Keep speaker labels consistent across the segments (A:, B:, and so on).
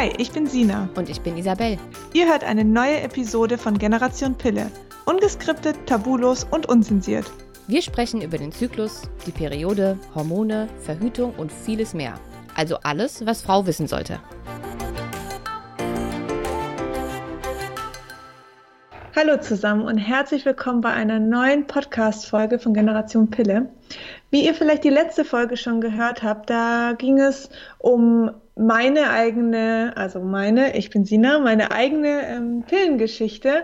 A: Hi, ich bin Sina.
B: Und ich bin Isabel.
A: Ihr hört eine neue Episode von Generation Pille. Ungeskriptet, tabulos und unzensiert.
B: Wir sprechen über den Zyklus, die Periode, Hormone, Verhütung und vieles mehr. Also alles, was Frau wissen sollte.
A: Hallo zusammen und herzlich willkommen bei einer neuen Podcast-Folge von Generation Pille. Wie ihr vielleicht die letzte Folge schon gehört habt, da ging es um meine eigene, also meine, ich bin Sina, meine eigene ähm, Pillengeschichte.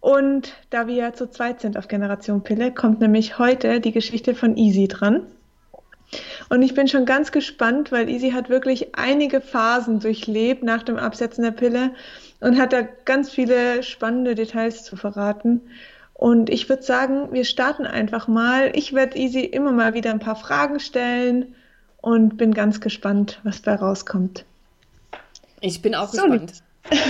A: Und da wir ja zu zweit sind auf Generation Pille, kommt nämlich heute die Geschichte von Easy dran. Und ich bin schon ganz gespannt, weil Easy hat wirklich einige Phasen durchlebt nach dem Absetzen der Pille und hat da ganz viele spannende Details zu verraten. Und ich würde sagen, wir starten einfach mal. Ich werde Easy immer mal wieder ein paar Fragen stellen und bin ganz gespannt, was da rauskommt.
B: Ich bin auch so. gespannt.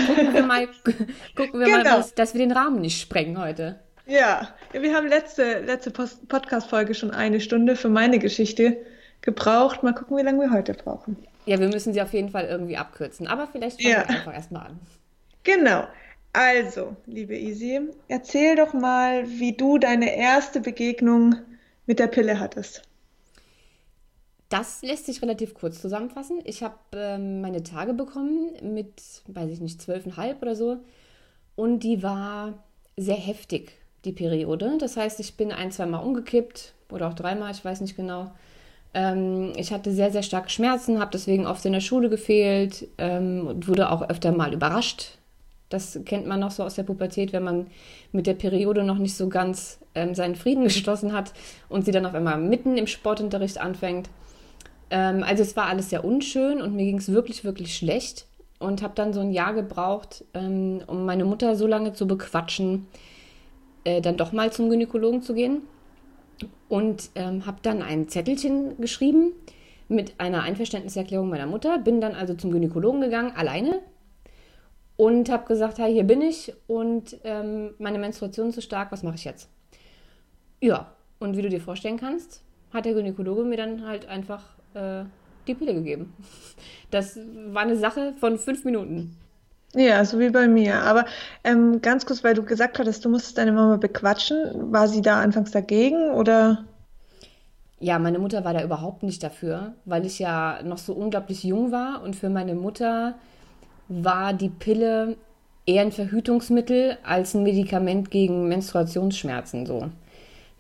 B: Gucken wir mal, gucken wir genau. mal dass, dass wir den Rahmen nicht sprengen heute.
A: Ja, wir haben letzte, letzte Podcast-Folge schon eine Stunde für meine Geschichte gebraucht. Mal gucken, wie lange wir heute brauchen.
B: Ja, wir müssen sie auf jeden Fall irgendwie abkürzen. Aber vielleicht fangen ja. wir einfach erstmal an.
A: Genau. Also, liebe Isi, erzähl doch mal, wie du deine erste Begegnung mit der Pille hattest.
B: Das lässt sich relativ kurz zusammenfassen. Ich habe ähm, meine Tage bekommen mit, weiß ich nicht, zwölfeinhalb oder so. Und die war sehr heftig, die Periode. Das heißt, ich bin ein, zwei Mal umgekippt oder auch dreimal, ich weiß nicht genau. Ähm, ich hatte sehr, sehr starke Schmerzen, habe deswegen oft in der Schule gefehlt ähm, und wurde auch öfter mal überrascht, das kennt man noch so aus der Pubertät, wenn man mit der Periode noch nicht so ganz ähm, seinen Frieden geschlossen hat und sie dann auf einmal mitten im Sportunterricht anfängt. Ähm, also es war alles sehr unschön und mir ging es wirklich, wirklich schlecht und habe dann so ein Jahr gebraucht, ähm, um meine Mutter so lange zu bequatschen, äh, dann doch mal zum Gynäkologen zu gehen. Und ähm, habe dann ein Zettelchen geschrieben mit einer Einverständniserklärung meiner Mutter. Bin dann also zum Gynäkologen gegangen, alleine, und habe gesagt, hey, hier bin ich und ähm, meine Menstruation ist so stark, was mache ich jetzt? Ja, und wie du dir vorstellen kannst, hat der Gynäkologe mir dann halt einfach äh, die Pille gegeben. Das war eine Sache von fünf Minuten.
A: Ja, so wie bei mir. Aber ähm, ganz kurz, weil du gesagt hattest, du musstest deine Mama bequatschen. War sie da anfangs dagegen oder?
B: Ja, meine Mutter war da überhaupt nicht dafür, weil ich ja noch so unglaublich jung war und für meine Mutter war die Pille eher ein Verhütungsmittel als ein Medikament gegen Menstruationsschmerzen so.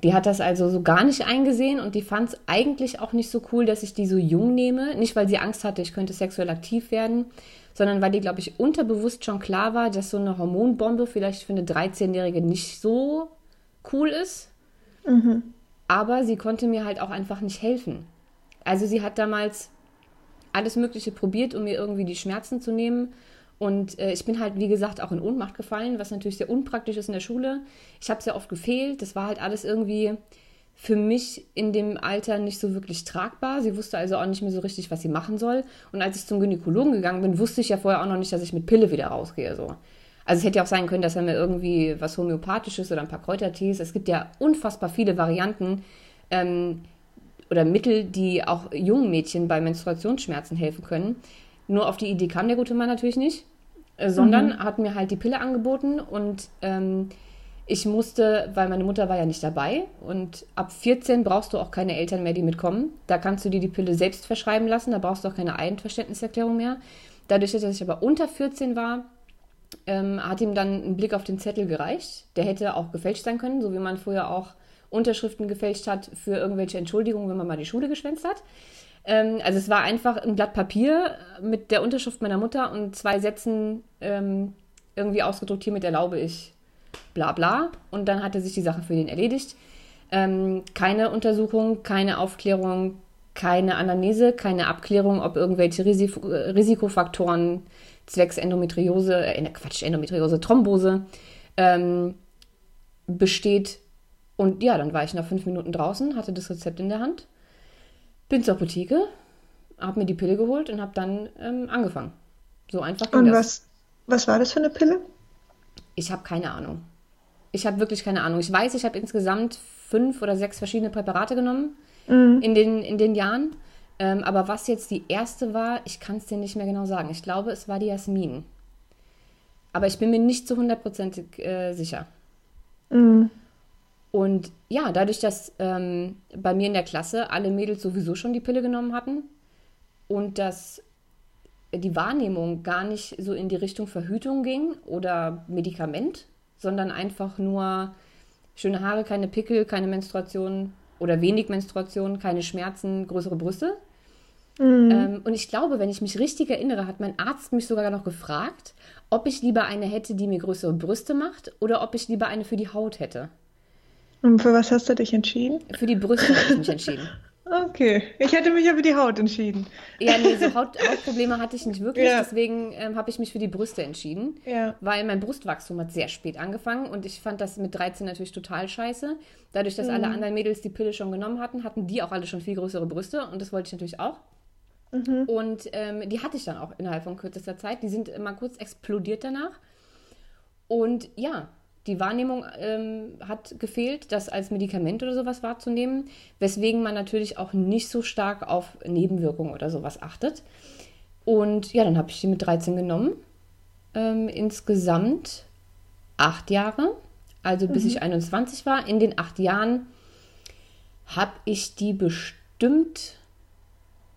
B: Die hat das also so gar nicht eingesehen und die fand es eigentlich auch nicht so cool, dass ich die so jung nehme. Nicht, weil sie Angst hatte, ich könnte sexuell aktiv werden, sondern weil die, glaube ich, unterbewusst schon klar war, dass so eine Hormonbombe vielleicht für eine 13-Jährige nicht so cool ist. Mhm. Aber sie konnte mir halt auch einfach nicht helfen. Also sie hat damals alles Mögliche probiert, um mir irgendwie die Schmerzen zu nehmen. Und äh, ich bin halt, wie gesagt, auch in Ohnmacht gefallen, was natürlich sehr unpraktisch ist in der Schule. Ich habe sehr oft gefehlt. Das war halt alles irgendwie für mich in dem Alter nicht so wirklich tragbar. Sie wusste also auch nicht mehr so richtig, was sie machen soll. Und als ich zum Gynäkologen gegangen bin, wusste ich ja vorher auch noch nicht, dass ich mit Pille wieder rausgehe. So. Also es hätte ja auch sein können, dass er mir irgendwie was Homöopathisches oder ein paar Kräutertees. Es gibt ja unfassbar viele Varianten. Ähm, oder Mittel, die auch jungen Mädchen bei Menstruationsschmerzen helfen können. Nur auf die Idee kam der gute Mann natürlich nicht, äh, sondern mhm. hat mir halt die Pille angeboten und ähm, ich musste, weil meine Mutter war ja nicht dabei und ab 14 brauchst du auch keine Eltern mehr, die mitkommen. Da kannst du dir die Pille selbst verschreiben lassen, da brauchst du auch keine Einverständniserklärung mehr. Dadurch, dass ich aber unter 14 war, ähm, hat ihm dann ein Blick auf den Zettel gereicht. Der hätte auch gefälscht sein können, so wie man früher auch Unterschriften gefälscht hat für irgendwelche Entschuldigungen, wenn man mal die Schule geschwänzt hat. Ähm, also es war einfach ein Blatt Papier mit der Unterschrift meiner Mutter und zwei Sätzen ähm, irgendwie ausgedruckt, hiermit erlaube ich bla bla. Und dann hatte sich die Sache für den erledigt. Ähm, keine Untersuchung, keine Aufklärung, keine Anamnese, keine Abklärung, ob irgendwelche Risik Risikofaktoren zwecks Endometriose, äh, Quatsch, Endometriose, Thrombose ähm, besteht und ja, dann war ich nach fünf Minuten draußen, hatte das Rezept in der Hand, bin zur Apotheke, habe mir die Pille geholt und habe dann ähm, angefangen. So einfach
A: ging Und das. Was, was war das für eine Pille?
B: Ich habe keine Ahnung. Ich habe wirklich keine Ahnung. Ich weiß, ich habe insgesamt fünf oder sechs verschiedene Präparate genommen mhm. in, den, in den Jahren. Ähm, aber was jetzt die erste war, ich kann es dir nicht mehr genau sagen. Ich glaube, es war die Jasmin. Aber ich bin mir nicht zu hundertprozentig äh, sicher. Mhm. Und ja, dadurch, dass ähm, bei mir in der Klasse alle Mädels sowieso schon die Pille genommen hatten und dass die Wahrnehmung gar nicht so in die Richtung Verhütung ging oder Medikament, sondern einfach nur schöne Haare, keine Pickel, keine Menstruation oder wenig Menstruation, keine Schmerzen, größere Brüste. Mhm. Ähm, und ich glaube, wenn ich mich richtig erinnere, hat mein Arzt mich sogar noch gefragt, ob ich lieber eine hätte, die mir größere Brüste macht oder ob ich lieber eine für die Haut hätte.
A: Und für was hast du dich entschieden?
B: Für die Brüste habe ich mich entschieden.
A: Okay, ich hätte mich ja für die Haut entschieden.
B: Ja, nee, so Haut, Hautprobleme hatte ich nicht wirklich, ja. deswegen ähm, habe ich mich für die Brüste entschieden, ja. weil mein Brustwachstum hat sehr spät angefangen und ich fand das mit 13 natürlich total scheiße. Dadurch, dass mhm. alle anderen Mädels die Pille schon genommen hatten, hatten die auch alle schon viel größere Brüste und das wollte ich natürlich auch. Mhm. Und ähm, die hatte ich dann auch innerhalb von kürzester Zeit. Die sind immer kurz explodiert danach. Und ja, die Wahrnehmung ähm, hat gefehlt, das als Medikament oder sowas wahrzunehmen, weswegen man natürlich auch nicht so stark auf Nebenwirkungen oder sowas achtet. Und ja, dann habe ich die mit 13 genommen. Ähm, insgesamt acht Jahre, also bis mhm. ich 21 war. In den acht Jahren habe ich die bestimmt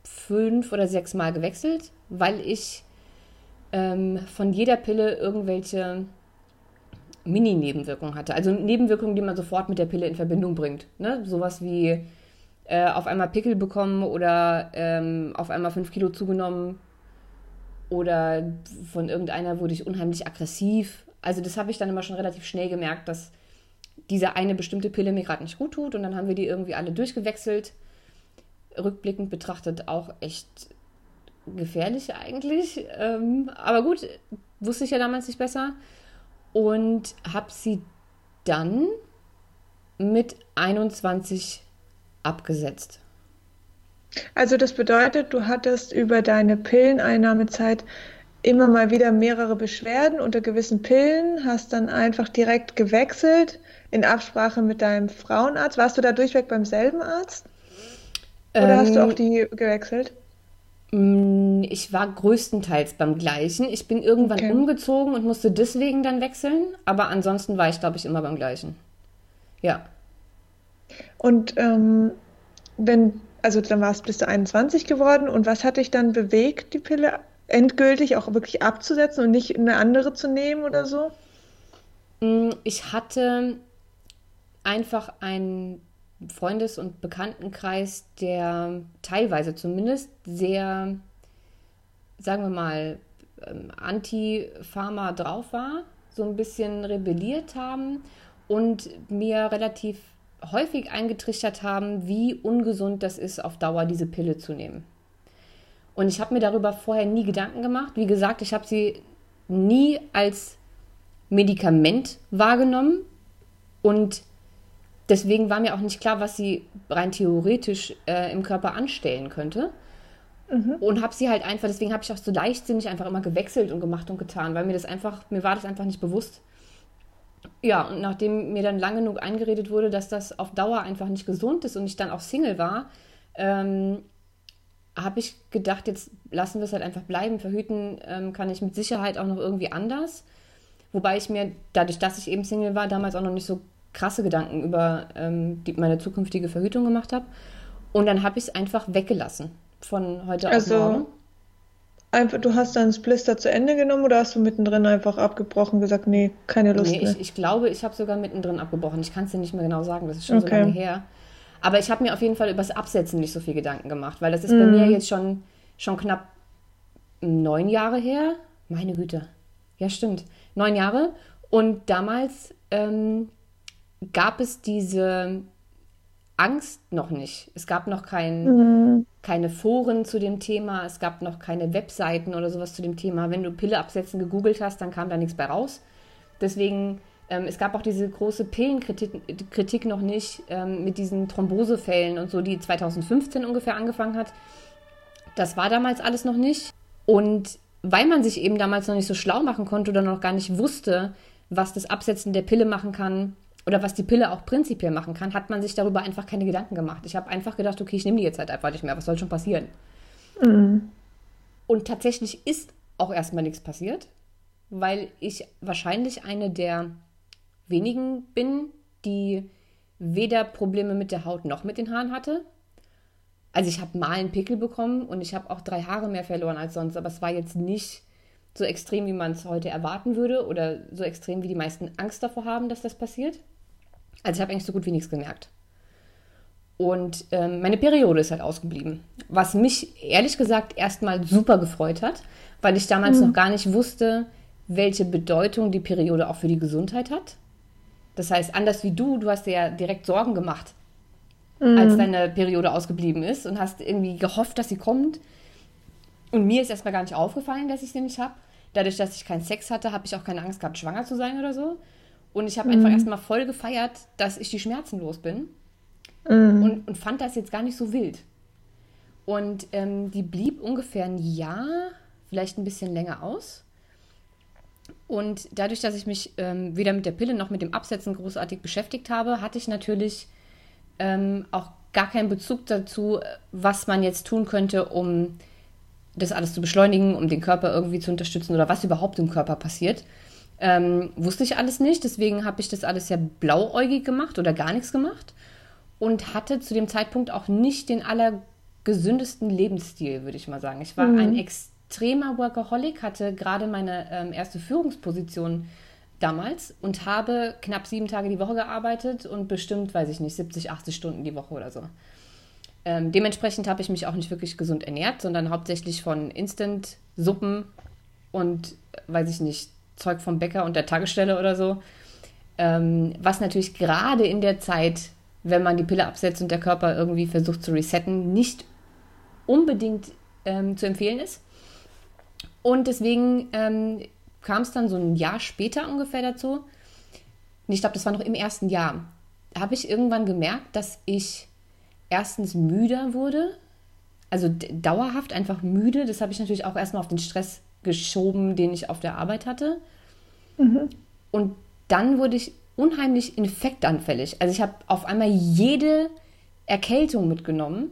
B: fünf oder sechs Mal gewechselt, weil ich ähm, von jeder Pille irgendwelche Mini-Nebenwirkungen hatte. Also Nebenwirkungen, die man sofort mit der Pille in Verbindung bringt. Ne? Sowas wie äh, auf einmal Pickel bekommen oder ähm, auf einmal fünf Kilo zugenommen oder von irgendeiner wurde ich unheimlich aggressiv. Also das habe ich dann immer schon relativ schnell gemerkt, dass diese eine bestimmte Pille mir gerade nicht gut tut und dann haben wir die irgendwie alle durchgewechselt. Rückblickend betrachtet auch echt gefährlich eigentlich. Ähm, aber gut, wusste ich ja damals nicht besser und habe sie dann mit 21 abgesetzt.
A: Also das bedeutet, du hattest über deine Pilleneinnahmezeit immer mal wieder mehrere Beschwerden unter gewissen Pillen, hast dann einfach direkt gewechselt in Absprache mit deinem Frauenarzt. Warst du da durchweg beim selben Arzt? Oder ähm, hast du auch ähm, die gewechselt?
B: Mm, ich war größtenteils beim gleichen. Ich bin irgendwann okay. umgezogen und musste deswegen dann wechseln, aber ansonsten war ich, glaube ich, immer beim gleichen. Ja.
A: Und ähm, wenn, also dann warst, bist du 21 geworden und was hat dich dann bewegt, die Pille endgültig auch wirklich abzusetzen und nicht eine andere zu nehmen oder so?
B: Mm, ich hatte einfach ein Freundes- und Bekanntenkreis, der teilweise zumindest sehr, sagen wir mal, ähm, anti-Pharma drauf war, so ein bisschen rebelliert haben und mir relativ häufig eingetrichtert haben, wie ungesund das ist, auf Dauer diese Pille zu nehmen. Und ich habe mir darüber vorher nie Gedanken gemacht. Wie gesagt, ich habe sie nie als Medikament wahrgenommen und Deswegen war mir auch nicht klar, was sie rein theoretisch äh, im Körper anstellen könnte. Mhm. Und habe sie halt einfach, deswegen habe ich auch so leichtsinnig einfach immer gewechselt und gemacht und getan, weil mir das einfach, mir war das einfach nicht bewusst. Ja, und nachdem mir dann lang genug eingeredet wurde, dass das auf Dauer einfach nicht gesund ist und ich dann auch Single war, ähm, habe ich gedacht, jetzt lassen wir es halt einfach bleiben. Verhüten ähm, kann ich mit Sicherheit auch noch irgendwie anders. Wobei ich mir, dadurch, dass ich eben Single war, damals auch noch nicht so krasse Gedanken über ähm, die, meine zukünftige Verhütung gemacht habe. Und dann habe ich es einfach weggelassen von heute also, auf morgen.
A: Einfach, du hast dann das Blister zu Ende genommen oder hast du mittendrin einfach abgebrochen, gesagt, nee, keine Lust nee,
B: mehr? Ich, ich glaube, ich habe sogar mittendrin abgebrochen. Ich kann es dir nicht mehr genau sagen, das ist schon okay. so lange her. Aber ich habe mir auf jeden Fall über das Absetzen nicht so viel Gedanken gemacht, weil das ist mm. bei mir jetzt schon, schon knapp neun Jahre her. Meine Güte. Ja, stimmt. Neun Jahre. Und damals ähm, gab es diese Angst noch nicht. Es gab noch kein, mhm. keine Foren zu dem Thema, es gab noch keine Webseiten oder sowas zu dem Thema. Wenn du Pille absetzen gegoogelt hast, dann kam da nichts bei raus. Deswegen, ähm, es gab auch diese große Pillenkritik Kritik noch nicht ähm, mit diesen Thrombosefällen und so, die 2015 ungefähr angefangen hat. Das war damals alles noch nicht. Und weil man sich eben damals noch nicht so schlau machen konnte oder noch gar nicht wusste, was das Absetzen der Pille machen kann, oder was die Pille auch prinzipiell machen kann, hat man sich darüber einfach keine Gedanken gemacht. Ich habe einfach gedacht, okay, ich nehme die jetzt halt einfach nicht mehr. Was soll schon passieren? Mhm. Und tatsächlich ist auch erstmal nichts passiert, weil ich wahrscheinlich eine der wenigen bin, die weder Probleme mit der Haut noch mit den Haaren hatte. Also ich habe mal einen Pickel bekommen und ich habe auch drei Haare mehr verloren als sonst, aber es war jetzt nicht so extrem, wie man es heute erwarten würde oder so extrem, wie die meisten Angst davor haben, dass das passiert. Also ich habe eigentlich so gut wie nichts gemerkt. Und ähm, meine Periode ist halt ausgeblieben. Was mich ehrlich gesagt erstmal super gefreut hat, weil ich damals mhm. noch gar nicht wusste, welche Bedeutung die Periode auch für die Gesundheit hat. Das heißt, anders wie du, du hast dir ja direkt Sorgen gemacht, mhm. als deine Periode ausgeblieben ist und hast irgendwie gehofft, dass sie kommt. Und mir ist erstmal gar nicht aufgefallen, dass ich sie nicht habe. Dadurch, dass ich keinen Sex hatte, habe ich auch keine Angst gehabt, schwanger zu sein oder so. Und ich habe mhm. einfach erstmal voll gefeiert, dass ich die Schmerzen los bin. Mhm. Und, und fand das jetzt gar nicht so wild. Und ähm, die blieb ungefähr ein Jahr, vielleicht ein bisschen länger aus. Und dadurch, dass ich mich ähm, weder mit der Pille noch mit dem Absetzen großartig beschäftigt habe, hatte ich natürlich ähm, auch gar keinen Bezug dazu, was man jetzt tun könnte, um das alles zu beschleunigen, um den Körper irgendwie zu unterstützen oder was überhaupt im Körper passiert. Ähm, wusste ich alles nicht, deswegen habe ich das alles ja blauäugig gemacht oder gar nichts gemacht und hatte zu dem Zeitpunkt auch nicht den allergesündesten Lebensstil, würde ich mal sagen. Ich war mhm. ein extremer Workaholic, hatte gerade meine ähm, erste Führungsposition damals und habe knapp sieben Tage die Woche gearbeitet und bestimmt, weiß ich nicht, 70, 80 Stunden die Woche oder so. Ähm, dementsprechend habe ich mich auch nicht wirklich gesund ernährt, sondern hauptsächlich von Instant-Suppen und, weiß ich nicht, Zeug vom Bäcker und der Tagesstelle oder so. Ähm, was natürlich gerade in der Zeit, wenn man die Pille absetzt und der Körper irgendwie versucht zu resetten, nicht unbedingt ähm, zu empfehlen ist. Und deswegen ähm, kam es dann so ein Jahr später ungefähr dazu. Ich glaube, das war noch im ersten Jahr. Habe ich irgendwann gemerkt, dass ich erstens müder wurde, also dauerhaft einfach müde. Das habe ich natürlich auch erstmal auf den Stress geschoben, den ich auf der Arbeit hatte. Mhm. Und dann wurde ich unheimlich infektanfällig. Also ich habe auf einmal jede Erkältung mitgenommen,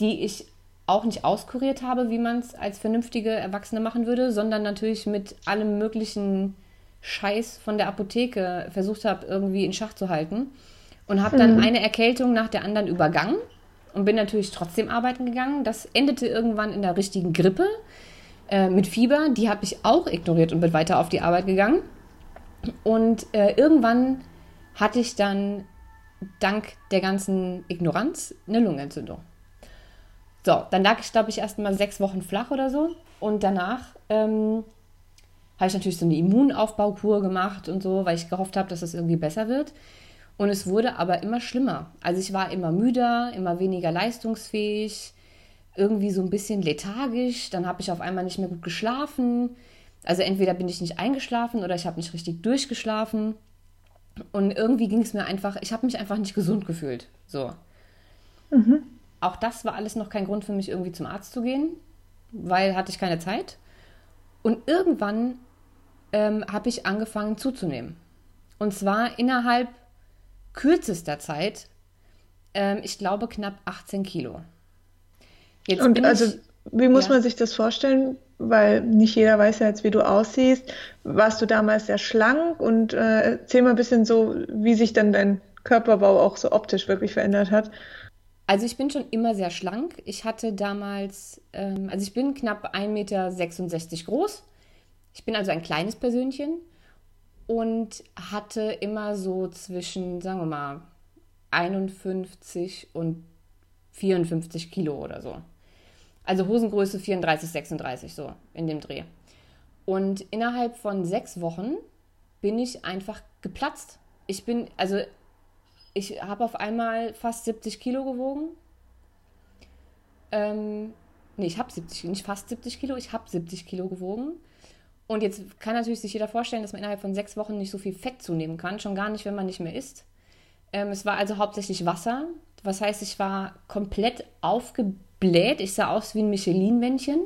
B: die ich auch nicht auskuriert habe, wie man es als vernünftige Erwachsene machen würde, sondern natürlich mit allem möglichen Scheiß von der Apotheke versucht habe, irgendwie in Schach zu halten. Und habe dann mhm. eine Erkältung nach der anderen übergangen und bin natürlich trotzdem arbeiten gegangen. Das endete irgendwann in der richtigen Grippe äh, mit Fieber. Die habe ich auch ignoriert und bin weiter auf die Arbeit gegangen. Und äh, irgendwann hatte ich dann dank der ganzen Ignoranz eine Lungenentzündung. So, dann lag ich, glaube ich, erst mal sechs Wochen flach oder so. Und danach ähm, habe ich natürlich so eine Immunaufbaukur gemacht und so, weil ich gehofft habe, dass das irgendwie besser wird. Und es wurde aber immer schlimmer. Also ich war immer müder, immer weniger leistungsfähig, irgendwie so ein bisschen lethargisch. Dann habe ich auf einmal nicht mehr gut geschlafen. Also entweder bin ich nicht eingeschlafen oder ich habe nicht richtig durchgeschlafen. Und irgendwie ging es mir einfach, ich habe mich einfach nicht gesund gefühlt. So. Mhm. Auch das war alles noch kein Grund für mich, irgendwie zum Arzt zu gehen, weil hatte ich keine Zeit. Und irgendwann ähm, habe ich angefangen zuzunehmen. Und zwar innerhalb kürzester Zeit, ähm, ich glaube, knapp 18 Kilo.
A: Jetzt Und also, wie muss ja. man sich das vorstellen? Weil nicht jeder weiß ja jetzt, wie du aussiehst. Warst du damals sehr schlank? Und äh, erzähl mal ein bisschen so, wie sich dann dein Körperbau auch so optisch wirklich verändert hat.
B: Also ich bin schon immer sehr schlank. Ich hatte damals, ähm, also ich bin knapp 1,66 Meter groß. Ich bin also ein kleines Persönchen und hatte immer so zwischen, sagen wir mal, 51 und 54 Kilo oder so. Also Hosengröße 34, 36, so in dem Dreh. Und innerhalb von sechs Wochen bin ich einfach geplatzt. Ich bin, also ich habe auf einmal fast 70 Kilo gewogen. Ähm, nee, ich habe 70, nicht fast 70 Kilo, ich habe 70 Kilo gewogen. Und jetzt kann natürlich sich jeder vorstellen, dass man innerhalb von sechs Wochen nicht so viel Fett zunehmen kann, schon gar nicht, wenn man nicht mehr isst. Ähm, es war also hauptsächlich Wasser. Was heißt, ich war komplett aufgebläht. Ich sah aus wie ein Michelin-Männchen.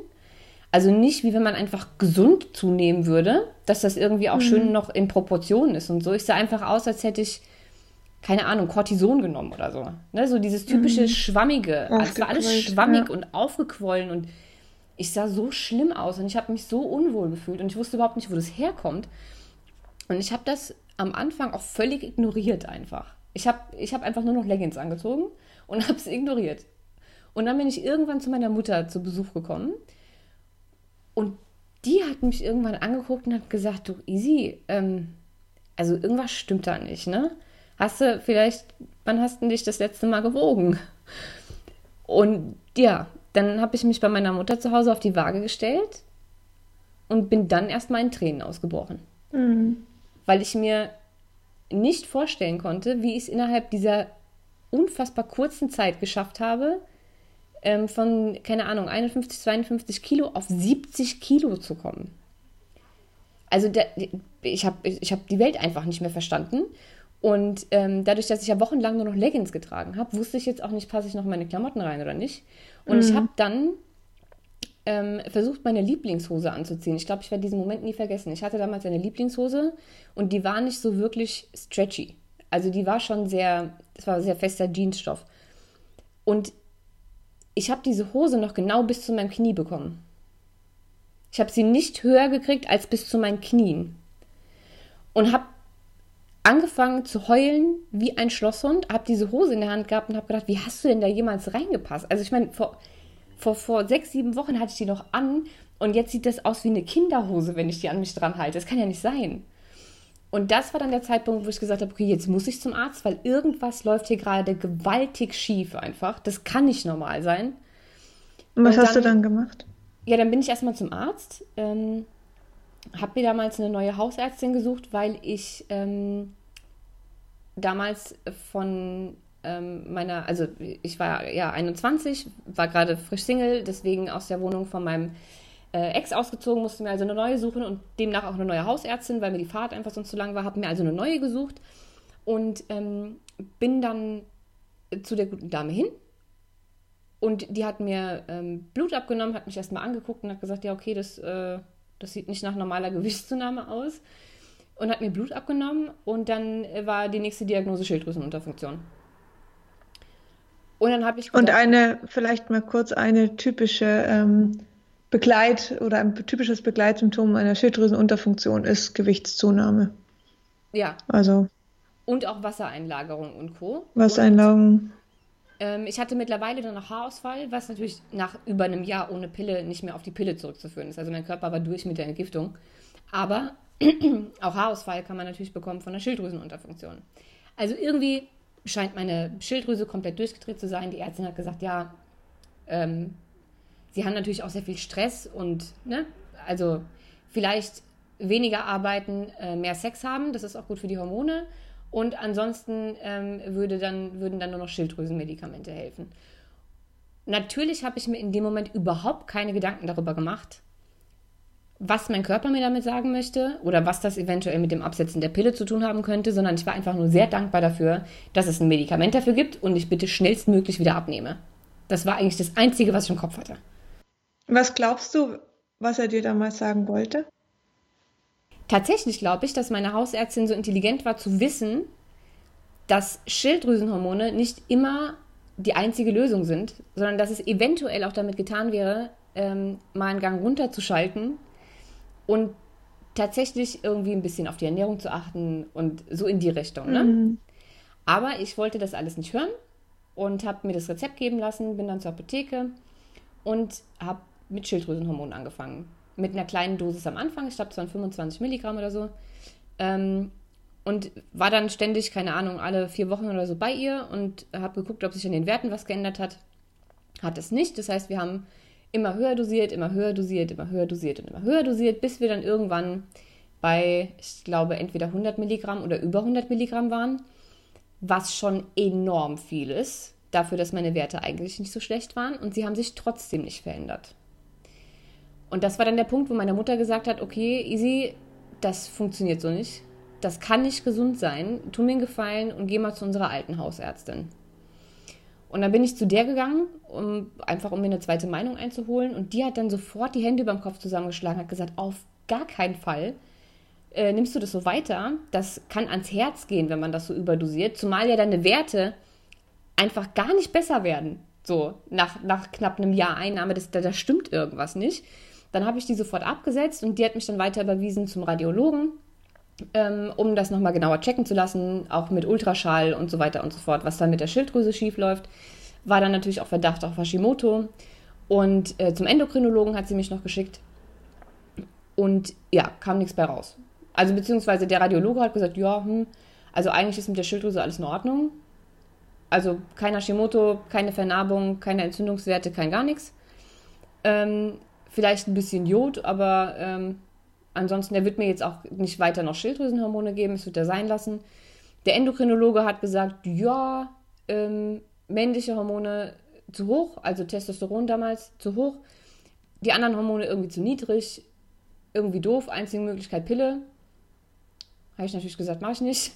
B: Also nicht wie wenn man einfach gesund zunehmen würde, dass das irgendwie auch mhm. schön noch in Proportionen ist und so. Ich sah einfach aus, als hätte ich keine Ahnung, Cortison genommen oder so. Ne? So dieses typische mhm. Schwammige. Also es war alles schwammig ja. und aufgequollen und ich sah so schlimm aus und ich habe mich so unwohl gefühlt und ich wusste überhaupt nicht, wo das herkommt. Und ich habe das am Anfang auch völlig ignoriert einfach. Ich habe ich hab einfach nur noch Leggings angezogen und habe es ignoriert. Und dann bin ich irgendwann zu meiner Mutter zu Besuch gekommen und die hat mich irgendwann angeguckt und hat gesagt, du Easy, ähm, also irgendwas stimmt da nicht, ne? Hast du vielleicht, wann hast du dich das letzte Mal gewogen? Und ja, dann habe ich mich bei meiner Mutter zu Hause auf die Waage gestellt und bin dann erstmal in Tränen ausgebrochen. Mhm. Weil ich mir nicht vorstellen konnte, wie ich es innerhalb dieser unfassbar kurzen Zeit geschafft habe, ähm, von, keine Ahnung, 51, 52 Kilo auf 70 Kilo zu kommen. Also der, ich habe ich hab die Welt einfach nicht mehr verstanden. Und ähm, dadurch, dass ich ja wochenlang nur noch Leggings getragen habe, wusste ich jetzt auch nicht, passe ich noch meine Klamotten rein oder nicht. Und mhm. ich habe dann ähm, versucht, meine Lieblingshose anzuziehen. Ich glaube, ich werde diesen Moment nie vergessen. Ich hatte damals eine Lieblingshose und die war nicht so wirklich stretchy. Also die war schon sehr, es war sehr fester Jeansstoff. Und ich habe diese Hose noch genau bis zu meinem Knie bekommen. Ich habe sie nicht höher gekriegt als bis zu meinen Knien. Und habe angefangen zu heulen wie ein Schlosshund, habe diese Hose in der Hand gehabt und habe gedacht, wie hast du denn da jemals reingepasst? Also ich meine, vor, vor, vor sechs, sieben Wochen hatte ich die noch an und jetzt sieht das aus wie eine Kinderhose, wenn ich die an mich dran halte. Das kann ja nicht sein. Und das war dann der Zeitpunkt, wo ich gesagt habe, okay, jetzt muss ich zum Arzt, weil irgendwas läuft hier gerade gewaltig schief einfach. Das kann nicht normal sein.
A: Und was und hast dann, du dann gemacht?
B: Ja, dann bin ich erstmal zum Arzt. Ähm, habe mir damals eine neue Hausärztin gesucht, weil ich ähm, damals von ähm, meiner, also ich war ja 21, war gerade frisch Single, deswegen aus der Wohnung von meinem äh, Ex ausgezogen, musste mir also eine neue suchen und demnach auch eine neue Hausärztin, weil mir die Fahrt einfach sonst zu lang war, habe mir also eine neue gesucht und ähm, bin dann zu der guten Dame hin. Und die hat mir ähm, Blut abgenommen, hat mich erstmal angeguckt und hat gesagt, ja, okay, das äh, das sieht nicht nach normaler Gewichtszunahme aus. Und hat mir Blut abgenommen und dann war die nächste Diagnose Schilddrüsenunterfunktion.
A: Und dann habe ich. Gedacht, und eine, vielleicht mal kurz eine typische ähm, Begleit- oder ein typisches Begleitsymptom einer Schilddrüsenunterfunktion ist Gewichtszunahme.
B: Ja.
A: Also.
B: Und auch Wassereinlagerung und Co.
A: Wassereinlagerung.
B: Ähm, ich hatte mittlerweile dann noch Haarausfall, was natürlich nach über einem Jahr ohne Pille nicht mehr auf die Pille zurückzuführen ist. Also mein Körper war durch mit der Entgiftung. Aber auch Haarausfall kann man natürlich bekommen von einer Schilddrüsenunterfunktion. Also irgendwie scheint meine Schilddrüse komplett durchgedreht zu sein. Die Ärztin hat gesagt, ja, ähm, sie haben natürlich auch sehr viel Stress und, ne, also vielleicht weniger arbeiten, äh, mehr Sex haben. Das ist auch gut für die Hormone. Und ansonsten ähm, würde dann, würden dann nur noch Schilddrüsenmedikamente helfen. Natürlich habe ich mir in dem Moment überhaupt keine Gedanken darüber gemacht, was mein Körper mir damit sagen möchte oder was das eventuell mit dem Absetzen der Pille zu tun haben könnte, sondern ich war einfach nur sehr dankbar dafür, dass es ein Medikament dafür gibt und ich bitte schnellstmöglich wieder abnehme. Das war eigentlich das Einzige, was ich im Kopf hatte.
A: Was glaubst du, was er dir damals sagen wollte?
B: Tatsächlich glaube ich, dass meine Hausärztin so intelligent war zu wissen, dass Schilddrüsenhormone nicht immer die einzige Lösung sind, sondern dass es eventuell auch damit getan wäre, ähm, mal einen Gang runterzuschalten und tatsächlich irgendwie ein bisschen auf die Ernährung zu achten und so in die Richtung. Ne? Mhm. Aber ich wollte das alles nicht hören und habe mir das Rezept geben lassen, bin dann zur Apotheke und habe mit Schilddrüsenhormonen angefangen mit einer kleinen Dosis am Anfang, ich glaube, es waren 25 Milligramm oder so. Ähm, und war dann ständig, keine Ahnung, alle vier Wochen oder so bei ihr und habe geguckt, ob sich an den Werten was geändert hat. Hat es nicht. Das heißt, wir haben immer höher dosiert, immer höher dosiert, immer höher dosiert und immer höher dosiert, bis wir dann irgendwann bei, ich glaube, entweder 100 Milligramm oder über 100 Milligramm waren, was schon enorm viel ist, dafür, dass meine Werte eigentlich nicht so schlecht waren und sie haben sich trotzdem nicht verändert. Und das war dann der Punkt, wo meine Mutter gesagt hat, okay, Easy, das funktioniert so nicht. Das kann nicht gesund sein. Tu mir einen Gefallen und geh mal zu unserer alten Hausärztin. Und dann bin ich zu der gegangen, um einfach um mir eine zweite Meinung einzuholen. Und die hat dann sofort die Hände über dem Kopf zusammengeschlagen, hat gesagt, auf gar keinen Fall äh, nimmst du das so weiter, das kann ans Herz gehen, wenn man das so überdosiert, zumal ja deine Werte einfach gar nicht besser werden. So, nach, nach knapp einem Jahr Einnahme, das, da, da stimmt irgendwas nicht. Dann habe ich die sofort abgesetzt und die hat mich dann weiter überwiesen zum Radiologen, ähm, um das nochmal genauer checken zu lassen, auch mit Ultraschall und so weiter und so fort, was dann mit der Schilddrüse schief läuft. War dann natürlich auch Verdacht auf Hashimoto. Und äh, zum Endokrinologen hat sie mich noch geschickt. Und ja, kam nichts bei raus. Also beziehungsweise der Radiologe hat gesagt, ja, hm, also eigentlich ist mit der Schilddrüse alles in Ordnung. Also kein Hashimoto, keine Vernarbung, keine Entzündungswerte, kein gar nichts. Ähm, vielleicht ein bisschen Jod, aber ähm, ansonsten, der wird mir jetzt auch nicht weiter noch Schilddrüsenhormone geben, es wird er sein lassen. Der Endokrinologe hat gesagt, ja, ähm, männliche Hormone zu hoch, also Testosteron damals zu hoch, die anderen Hormone irgendwie zu niedrig, irgendwie doof, einzige Möglichkeit Pille. Habe ich natürlich gesagt, mache ich nicht.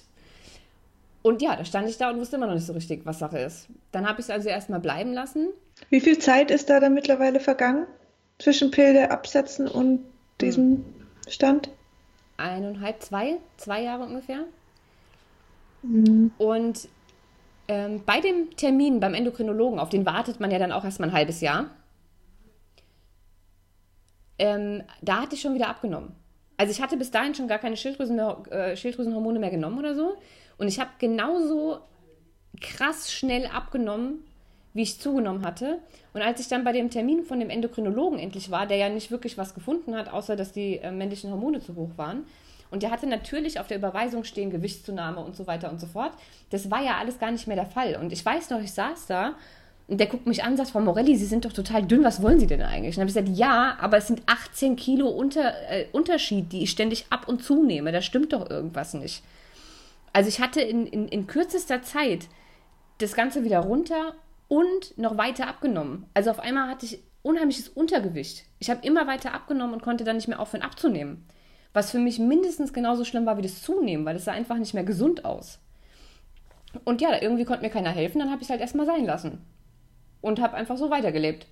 B: Und ja, da stand ich da und wusste immer noch nicht so richtig, was Sache ist. Dann habe ich es also erstmal bleiben lassen.
A: Wie viel Zeit ist da dann mittlerweile vergangen zwischen Pille absetzen und diesem hm. Stand?
B: Eineinhalb, zwei, zwei Jahre ungefähr. Mhm. Und ähm, bei dem Termin beim Endokrinologen, auf den wartet man ja dann auch erstmal ein halbes Jahr, ähm, da hatte ich schon wieder abgenommen. Also ich hatte bis dahin schon gar keine Schilddrüsen mehr, äh, Schilddrüsenhormone mehr genommen oder so. Und ich habe genauso krass schnell abgenommen, wie ich zugenommen hatte. Und als ich dann bei dem Termin von dem Endokrinologen endlich war, der ja nicht wirklich was gefunden hat, außer dass die äh, männlichen Hormone zu hoch waren, und der hatte natürlich auf der Überweisung stehen Gewichtszunahme und so weiter und so fort. Das war ja alles gar nicht mehr der Fall. Und ich weiß noch, ich saß da und der guckt mich an sagt, Frau Morelli, Sie sind doch total dünn, was wollen Sie denn eigentlich? Und dann habe ich gesagt, ja, aber es sind 18 Kilo unter, äh, Unterschied, die ich ständig ab und zunehme. Da stimmt doch irgendwas nicht. Also ich hatte in, in, in kürzester Zeit das Ganze wieder runter und noch weiter abgenommen. Also auf einmal hatte ich unheimliches Untergewicht. Ich habe immer weiter abgenommen und konnte dann nicht mehr aufhören abzunehmen. Was für mich mindestens genauso schlimm war wie das Zunehmen, weil es sah einfach nicht mehr gesund aus. Und ja, irgendwie konnte mir keiner helfen, dann habe ich es halt erstmal sein lassen und habe einfach so weitergelebt.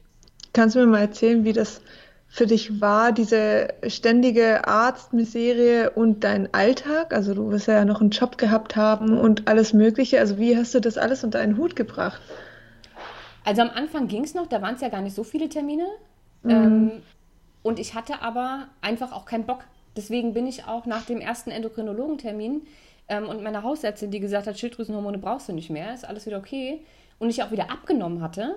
A: Kannst du mir mal erzählen, wie das für dich war, diese ständige Arztmiserie und dein Alltag? Also du wirst ja noch einen Job gehabt haben und alles Mögliche. Also wie hast du das alles unter einen Hut gebracht?
B: Also am Anfang ging es noch, da waren es ja gar nicht so viele Termine. Mhm. Ähm, und ich hatte aber einfach auch keinen Bock. Deswegen bin ich auch nach dem ersten Endokrinologentermin ähm, und meiner Hausärztin, die gesagt hat, Schilddrüsenhormone brauchst du nicht mehr, ist alles wieder okay, und ich auch wieder abgenommen hatte,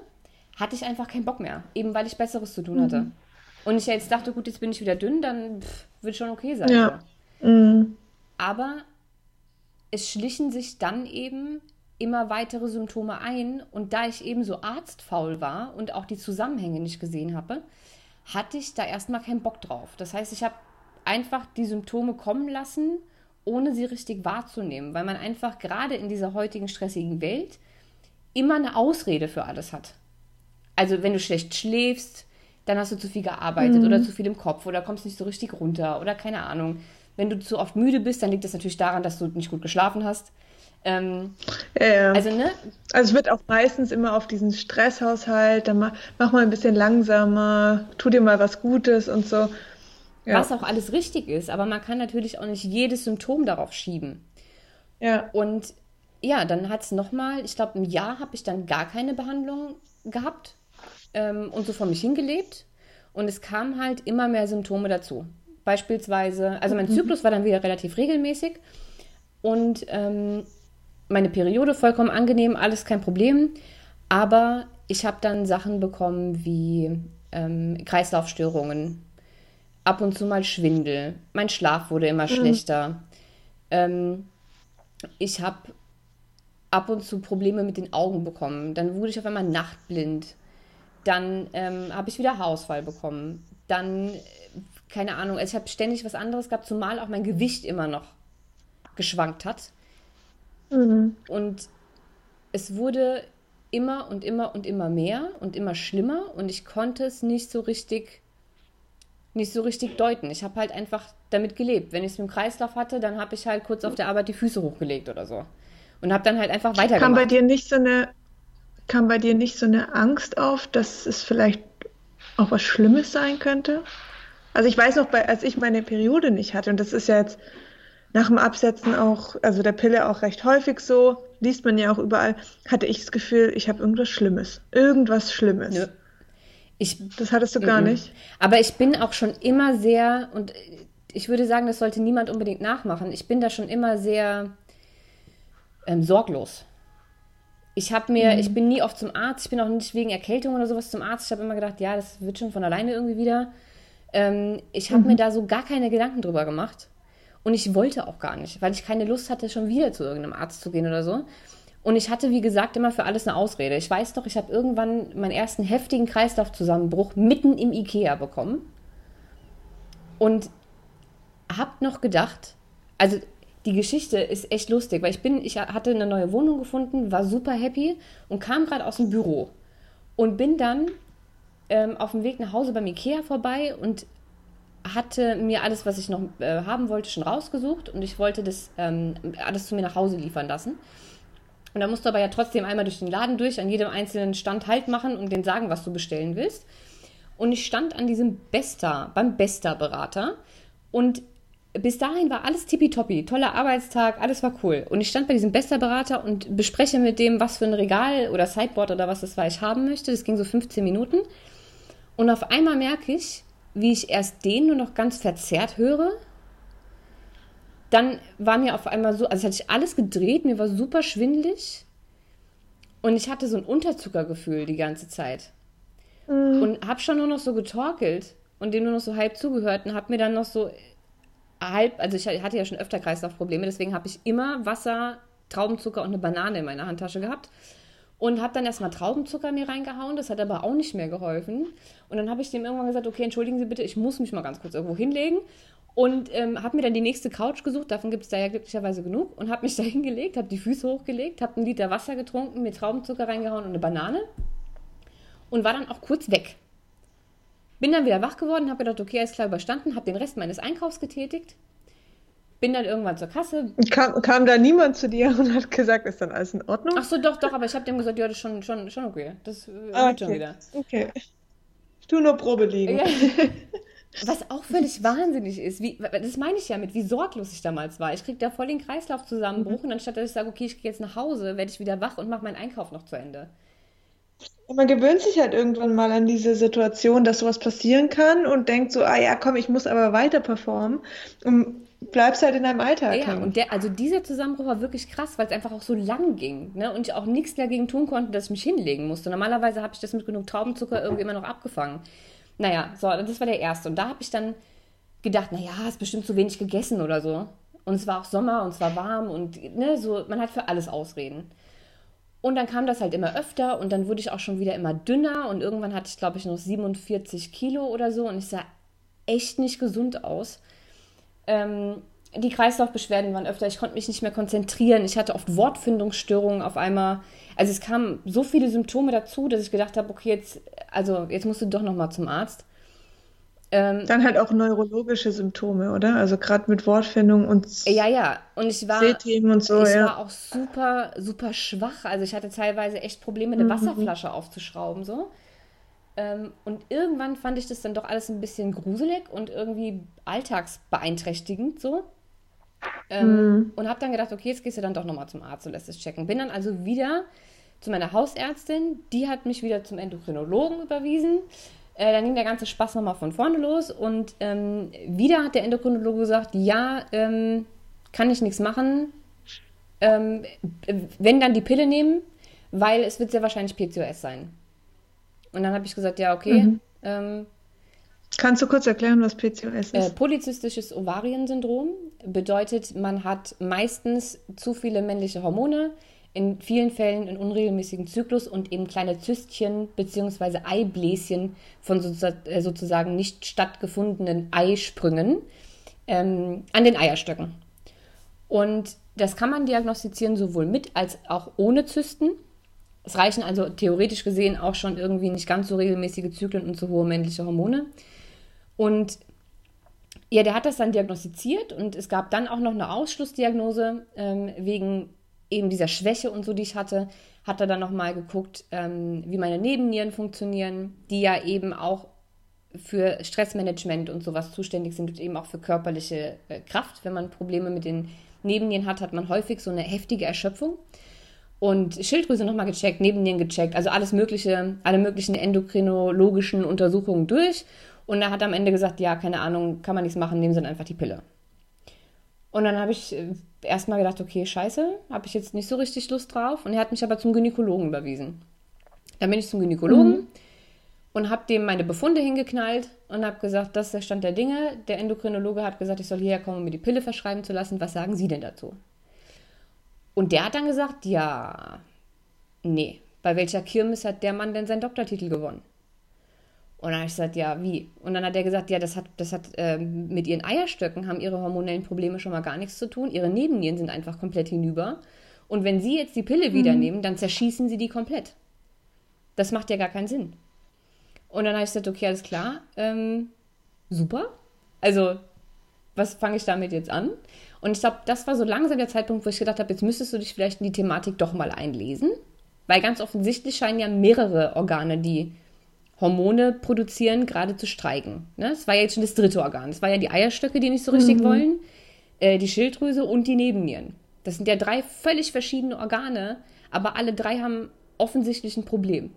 B: hatte ich einfach keinen Bock mehr, eben weil ich Besseres zu tun hatte. Mhm. Und ich jetzt dachte, gut, jetzt bin ich wieder dünn, dann pff, wird schon okay sein. Ja. Mhm. Aber es schlichen sich dann eben immer weitere Symptome ein und da ich eben so arztfaul war und auch die Zusammenhänge nicht gesehen habe, hatte ich da erstmal keinen Bock drauf. Das heißt, ich habe einfach die Symptome kommen lassen, ohne sie richtig wahrzunehmen, weil man einfach gerade in dieser heutigen stressigen Welt immer eine Ausrede für alles hat. Also wenn du schlecht schläfst, dann hast du zu viel gearbeitet mhm. oder zu viel im Kopf oder kommst nicht so richtig runter oder keine Ahnung. Wenn du zu oft müde bist, dann liegt das natürlich daran, dass du nicht gut geschlafen hast. Ähm,
A: ja, ja. Also, ne? Also es wird auch meistens immer auf diesen Stresshaushalt, dann mach, mach mal ein bisschen langsamer, tu dir mal was Gutes und so.
B: Ja. Was auch alles richtig ist, aber man kann natürlich auch nicht jedes Symptom darauf schieben. Ja. Und ja, dann hat es nochmal, ich glaube, ein Jahr habe ich dann gar keine Behandlung gehabt ähm, und so vor mich hingelebt. Und es kamen halt immer mehr Symptome dazu. Beispielsweise, also mein mhm. Zyklus war dann wieder relativ regelmäßig und ähm, meine Periode vollkommen angenehm, alles kein Problem. Aber ich habe dann Sachen bekommen wie ähm, Kreislaufstörungen, ab und zu mal Schwindel, mein Schlaf wurde immer mhm. schlechter. Ähm, ich habe ab und zu Probleme mit den Augen bekommen. Dann wurde ich auf einmal nachtblind. Dann ähm, habe ich wieder Haarausfall bekommen. Dann, keine Ahnung, also ich habe ständig was anderes gehabt, zumal auch mein Gewicht immer noch geschwankt hat. Mhm. Und es wurde immer und immer und immer mehr und immer schlimmer und ich konnte es nicht so richtig nicht so richtig deuten. Ich habe halt einfach damit gelebt. Wenn ich es mit dem Kreislauf hatte, dann habe ich halt kurz auf der Arbeit die Füße hochgelegt oder so und habe dann halt einfach weitergemacht.
A: Kam bei dir nicht so eine kam bei dir nicht so eine Angst auf, dass es vielleicht auch was Schlimmes sein könnte? Also ich weiß noch, bei, als ich meine Periode nicht hatte, und das ist ja jetzt nach dem Absetzen auch, also der Pille auch recht häufig so, liest man ja auch überall, hatte ich das Gefühl, ich habe irgendwas Schlimmes. Irgendwas Schlimmes. Nö. Ich, das hattest du gar m -m. nicht.
B: Aber ich bin auch schon immer sehr, und ich würde sagen, das sollte niemand unbedingt nachmachen. Ich bin da schon immer sehr ähm, sorglos. Ich habe mir, mhm. ich bin nie oft zum Arzt, ich bin auch nicht wegen Erkältung oder sowas zum Arzt. Ich habe immer gedacht, ja, das wird schon von alleine irgendwie wieder. Ähm, ich habe mhm. mir da so gar keine Gedanken drüber gemacht. Und ich wollte auch gar nicht, weil ich keine Lust hatte, schon wieder zu irgendeinem Arzt zu gehen oder so. Und ich hatte, wie gesagt, immer für alles eine Ausrede. Ich weiß doch, ich habe irgendwann meinen ersten heftigen Kreislaufzusammenbruch mitten im Ikea bekommen. Und habe noch gedacht, also die Geschichte ist echt lustig, weil ich bin, ich hatte eine neue Wohnung gefunden, war super happy und kam gerade aus dem Büro und bin dann ähm, auf dem Weg nach Hause beim Ikea vorbei und hatte mir alles, was ich noch äh, haben wollte, schon rausgesucht und ich wollte das ähm, alles zu mir nach Hause liefern lassen. Und da musst du aber ja trotzdem einmal durch den Laden durch, an jedem einzelnen Stand Halt machen und denen sagen, was du bestellen willst. Und ich stand an diesem Besta, beim Besta-Berater und bis dahin war alles tippitoppi, toller Arbeitstag, alles war cool. Und ich stand bei diesem Bester-Berater und bespreche mit dem, was für ein Regal oder Sideboard oder was das war, ich haben möchte. Das ging so 15 Minuten. Und auf einmal merke ich, wie ich erst den nur noch ganz verzerrt höre. Dann war mir auf einmal so, also hatte ich alles gedreht, mir war super schwindelig. Und ich hatte so ein Unterzuckergefühl die ganze Zeit. Mhm. Und habe schon nur noch so getorkelt und dem nur noch so halb zugehört und habe mir dann noch so halb, also ich hatte ja schon öfter Kreislaufprobleme, deswegen habe ich immer Wasser, Traubenzucker und eine Banane in meiner Handtasche gehabt. Und habe dann erstmal Traubenzucker mir reingehauen, das hat aber auch nicht mehr geholfen. Und dann habe ich dem irgendwann gesagt, okay, entschuldigen Sie bitte, ich muss mich mal ganz kurz irgendwo hinlegen. Und ähm, habe mir dann die nächste Couch gesucht, davon gibt es da ja glücklicherweise genug. Und habe mich da hingelegt, habe die Füße hochgelegt, habe einen Liter Wasser getrunken, mir Traubenzucker reingehauen und eine Banane. Und war dann auch kurz weg. Bin dann wieder wach geworden, habe gedacht, okay, alles klar überstanden, habe den Rest meines Einkaufs getätigt. Bin dann irgendwann zur Kasse.
A: Kam, kam da niemand zu dir und hat gesagt, ist dann alles in Ordnung?
B: Ach so, doch, doch, aber ich habe dem gesagt, ja, das ist schon, schon, schon okay. Das äh, ah, okay. schon wieder.
A: Okay. Ich tue nur Probe liegen. Ja.
B: Was auch völlig wahnsinnig ist, wie, das meine ich ja mit, wie sorglos ich damals war. Ich kriege da voll den Kreislaufzusammenbruch mhm. und anstatt dass ich sage, okay, ich gehe jetzt nach Hause, werde ich wieder wach und mache meinen Einkauf noch zu Ende.
A: Man gewöhnt sich halt irgendwann mal an diese Situation, dass sowas passieren kann und denkt so, ah ja, komm, ich muss aber weiter performen und bleibst halt in deinem Alltag.
B: Ja, und der, also dieser Zusammenbruch war wirklich krass, weil es einfach auch so lang ging ne? und ich auch nichts dagegen tun konnte, dass ich mich hinlegen musste. Normalerweise habe ich das mit genug Traubenzucker irgendwie immer noch abgefangen. Naja, so, das war der erste. Und da habe ich dann gedacht, naja, ist bestimmt zu wenig gegessen oder so. Und es war auch Sommer und es war warm und ne, so, man hat für alles Ausreden. Und dann kam das halt immer öfter und dann wurde ich auch schon wieder immer dünner und irgendwann hatte ich, glaube ich, noch 47 Kilo oder so und ich sah echt nicht gesund aus. Ähm, die Kreislaufbeschwerden waren öfter, ich konnte mich nicht mehr konzentrieren, ich hatte oft Wortfindungsstörungen auf einmal. Also es kamen so viele Symptome dazu, dass ich gedacht habe, okay, jetzt, also jetzt musst du doch noch mal zum Arzt.
A: Ähm, Dann halt auch neurologische Symptome, oder? Also gerade mit Wortfindung und
B: ja, ja. Und ich war,
A: Sehthemen und so.
B: Ich
A: ja.
B: war auch super, super schwach. Also ich hatte teilweise echt Probleme, eine mhm. Wasserflasche aufzuschrauben so. Ähm, und irgendwann fand ich das dann doch alles ein bisschen gruselig und irgendwie alltagsbeeinträchtigend so. Ähm, mhm. Und habe dann gedacht, okay, jetzt gehst du dann doch nochmal zum Arzt und lässt es checken. Bin dann also wieder zu meiner Hausärztin, die hat mich wieder zum Endokrinologen überwiesen. Äh, dann ging der ganze Spaß nochmal von vorne los und ähm, wieder hat der Endokrinologe gesagt, ja, ähm, kann ich nichts machen, ähm, wenn dann die Pille nehmen, weil es wird sehr wahrscheinlich PCOS sein. Und dann habe ich gesagt, ja, okay. Mhm. Ähm,
A: Kannst du kurz erklären, was PCOS ist? Äh,
B: polyzystisches Ovariensyndrom bedeutet, man hat meistens zu viele männliche Hormone, in vielen Fällen einen unregelmäßigen Zyklus und eben kleine Zystchen bzw. Eibläschen von äh, sozusagen nicht stattgefundenen Eisprüngen ähm, an den Eierstöcken. Und das kann man diagnostizieren sowohl mit als auch ohne Zysten. Es reichen also theoretisch gesehen auch schon irgendwie nicht ganz so regelmäßige Zyklen und zu hohe männliche Hormone. Und ja, der hat das dann diagnostiziert und es gab dann auch noch eine Ausschlussdiagnose ähm, wegen eben dieser Schwäche und so, die ich hatte, hat er dann nochmal geguckt, ähm, wie meine Nebennieren funktionieren, die ja eben auch für Stressmanagement und sowas zuständig sind und eben auch für körperliche äh, Kraft. Wenn man Probleme mit den Nebennieren hat, hat man häufig so eine heftige Erschöpfung. Und Schilddrüse nochmal gecheckt, Nebennieren gecheckt, also alles mögliche, alle möglichen endokrinologischen Untersuchungen durch. Und er hat am Ende gesagt, ja, keine Ahnung, kann man nichts machen, nehmen Sie dann einfach die Pille. Und dann habe ich äh, erstmal gedacht, okay, scheiße, habe ich jetzt nicht so richtig Lust drauf. Und er hat mich aber zum Gynäkologen überwiesen. Dann bin ich zum Gynäkologen mhm. und habe dem meine Befunde hingeknallt und habe gesagt, das ist der Stand der Dinge. Der Endokrinologe hat gesagt, ich soll hierher kommen, um mir die Pille verschreiben zu lassen. Was sagen Sie denn dazu? Und der hat dann gesagt, ja, nee, bei welcher Kirmes hat der Mann denn seinen Doktortitel gewonnen? Und dann habe ich gesagt, ja, wie? Und dann hat er gesagt, ja, das hat, das hat äh, mit ihren Eierstöcken haben ihre hormonellen Probleme schon mal gar nichts zu tun. Ihre Nebennieren sind einfach komplett hinüber. Und wenn sie jetzt die Pille mhm. wieder nehmen, dann zerschießen sie die komplett. Das macht ja gar keinen Sinn. Und dann habe ich gesagt, okay, alles klar, ähm, super. Also, was fange ich damit jetzt an? Und ich glaube, das war so langsam der Zeitpunkt, wo ich gedacht habe, jetzt müsstest du dich vielleicht in die Thematik doch mal einlesen. Weil ganz offensichtlich scheinen ja mehrere Organe, die Hormone produzieren, gerade zu streiken. Ne? Das war ja jetzt schon das dritte Organ. Es war ja die Eierstöcke, die nicht so richtig mhm. wollen, äh, die Schilddrüse und die Nebennieren. Das sind ja drei völlig verschiedene Organe, aber alle drei haben offensichtlich ein Problem.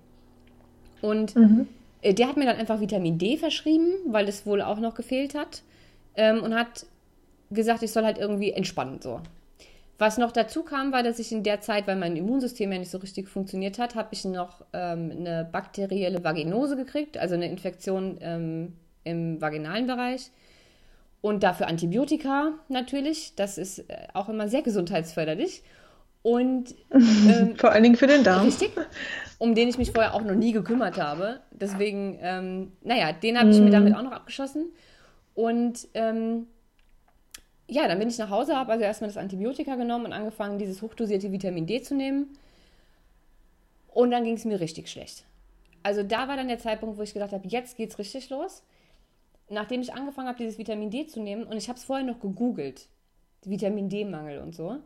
B: Und mhm. äh, der hat mir dann einfach Vitamin D verschrieben, weil es wohl auch noch gefehlt hat. Ähm, und hat gesagt, ich soll halt irgendwie entspannen so. Was noch dazu kam, war, dass ich in der Zeit, weil mein Immunsystem ja nicht so richtig funktioniert hat, habe ich noch ähm, eine bakterielle Vaginose gekriegt, also eine Infektion ähm, im vaginalen Bereich. Und dafür Antibiotika natürlich. Das ist äh, auch immer sehr gesundheitsförderlich. Und
A: ähm, vor allen Dingen für den Darm.
B: Richtig. Um den ich mich vorher auch noch nie gekümmert habe. Deswegen, ähm, naja, den habe ich mm. mir damit auch noch abgeschossen. Und ähm, ja, dann bin ich nach Hause, habe also erstmal das Antibiotika genommen und angefangen, dieses hochdosierte Vitamin D zu nehmen. Und dann ging es mir richtig schlecht. Also da war dann der Zeitpunkt, wo ich gedacht habe, jetzt geht's richtig los. Nachdem ich angefangen habe, dieses Vitamin D zu nehmen, und ich habe es vorher noch gegoogelt, Vitamin D-Mangel und so.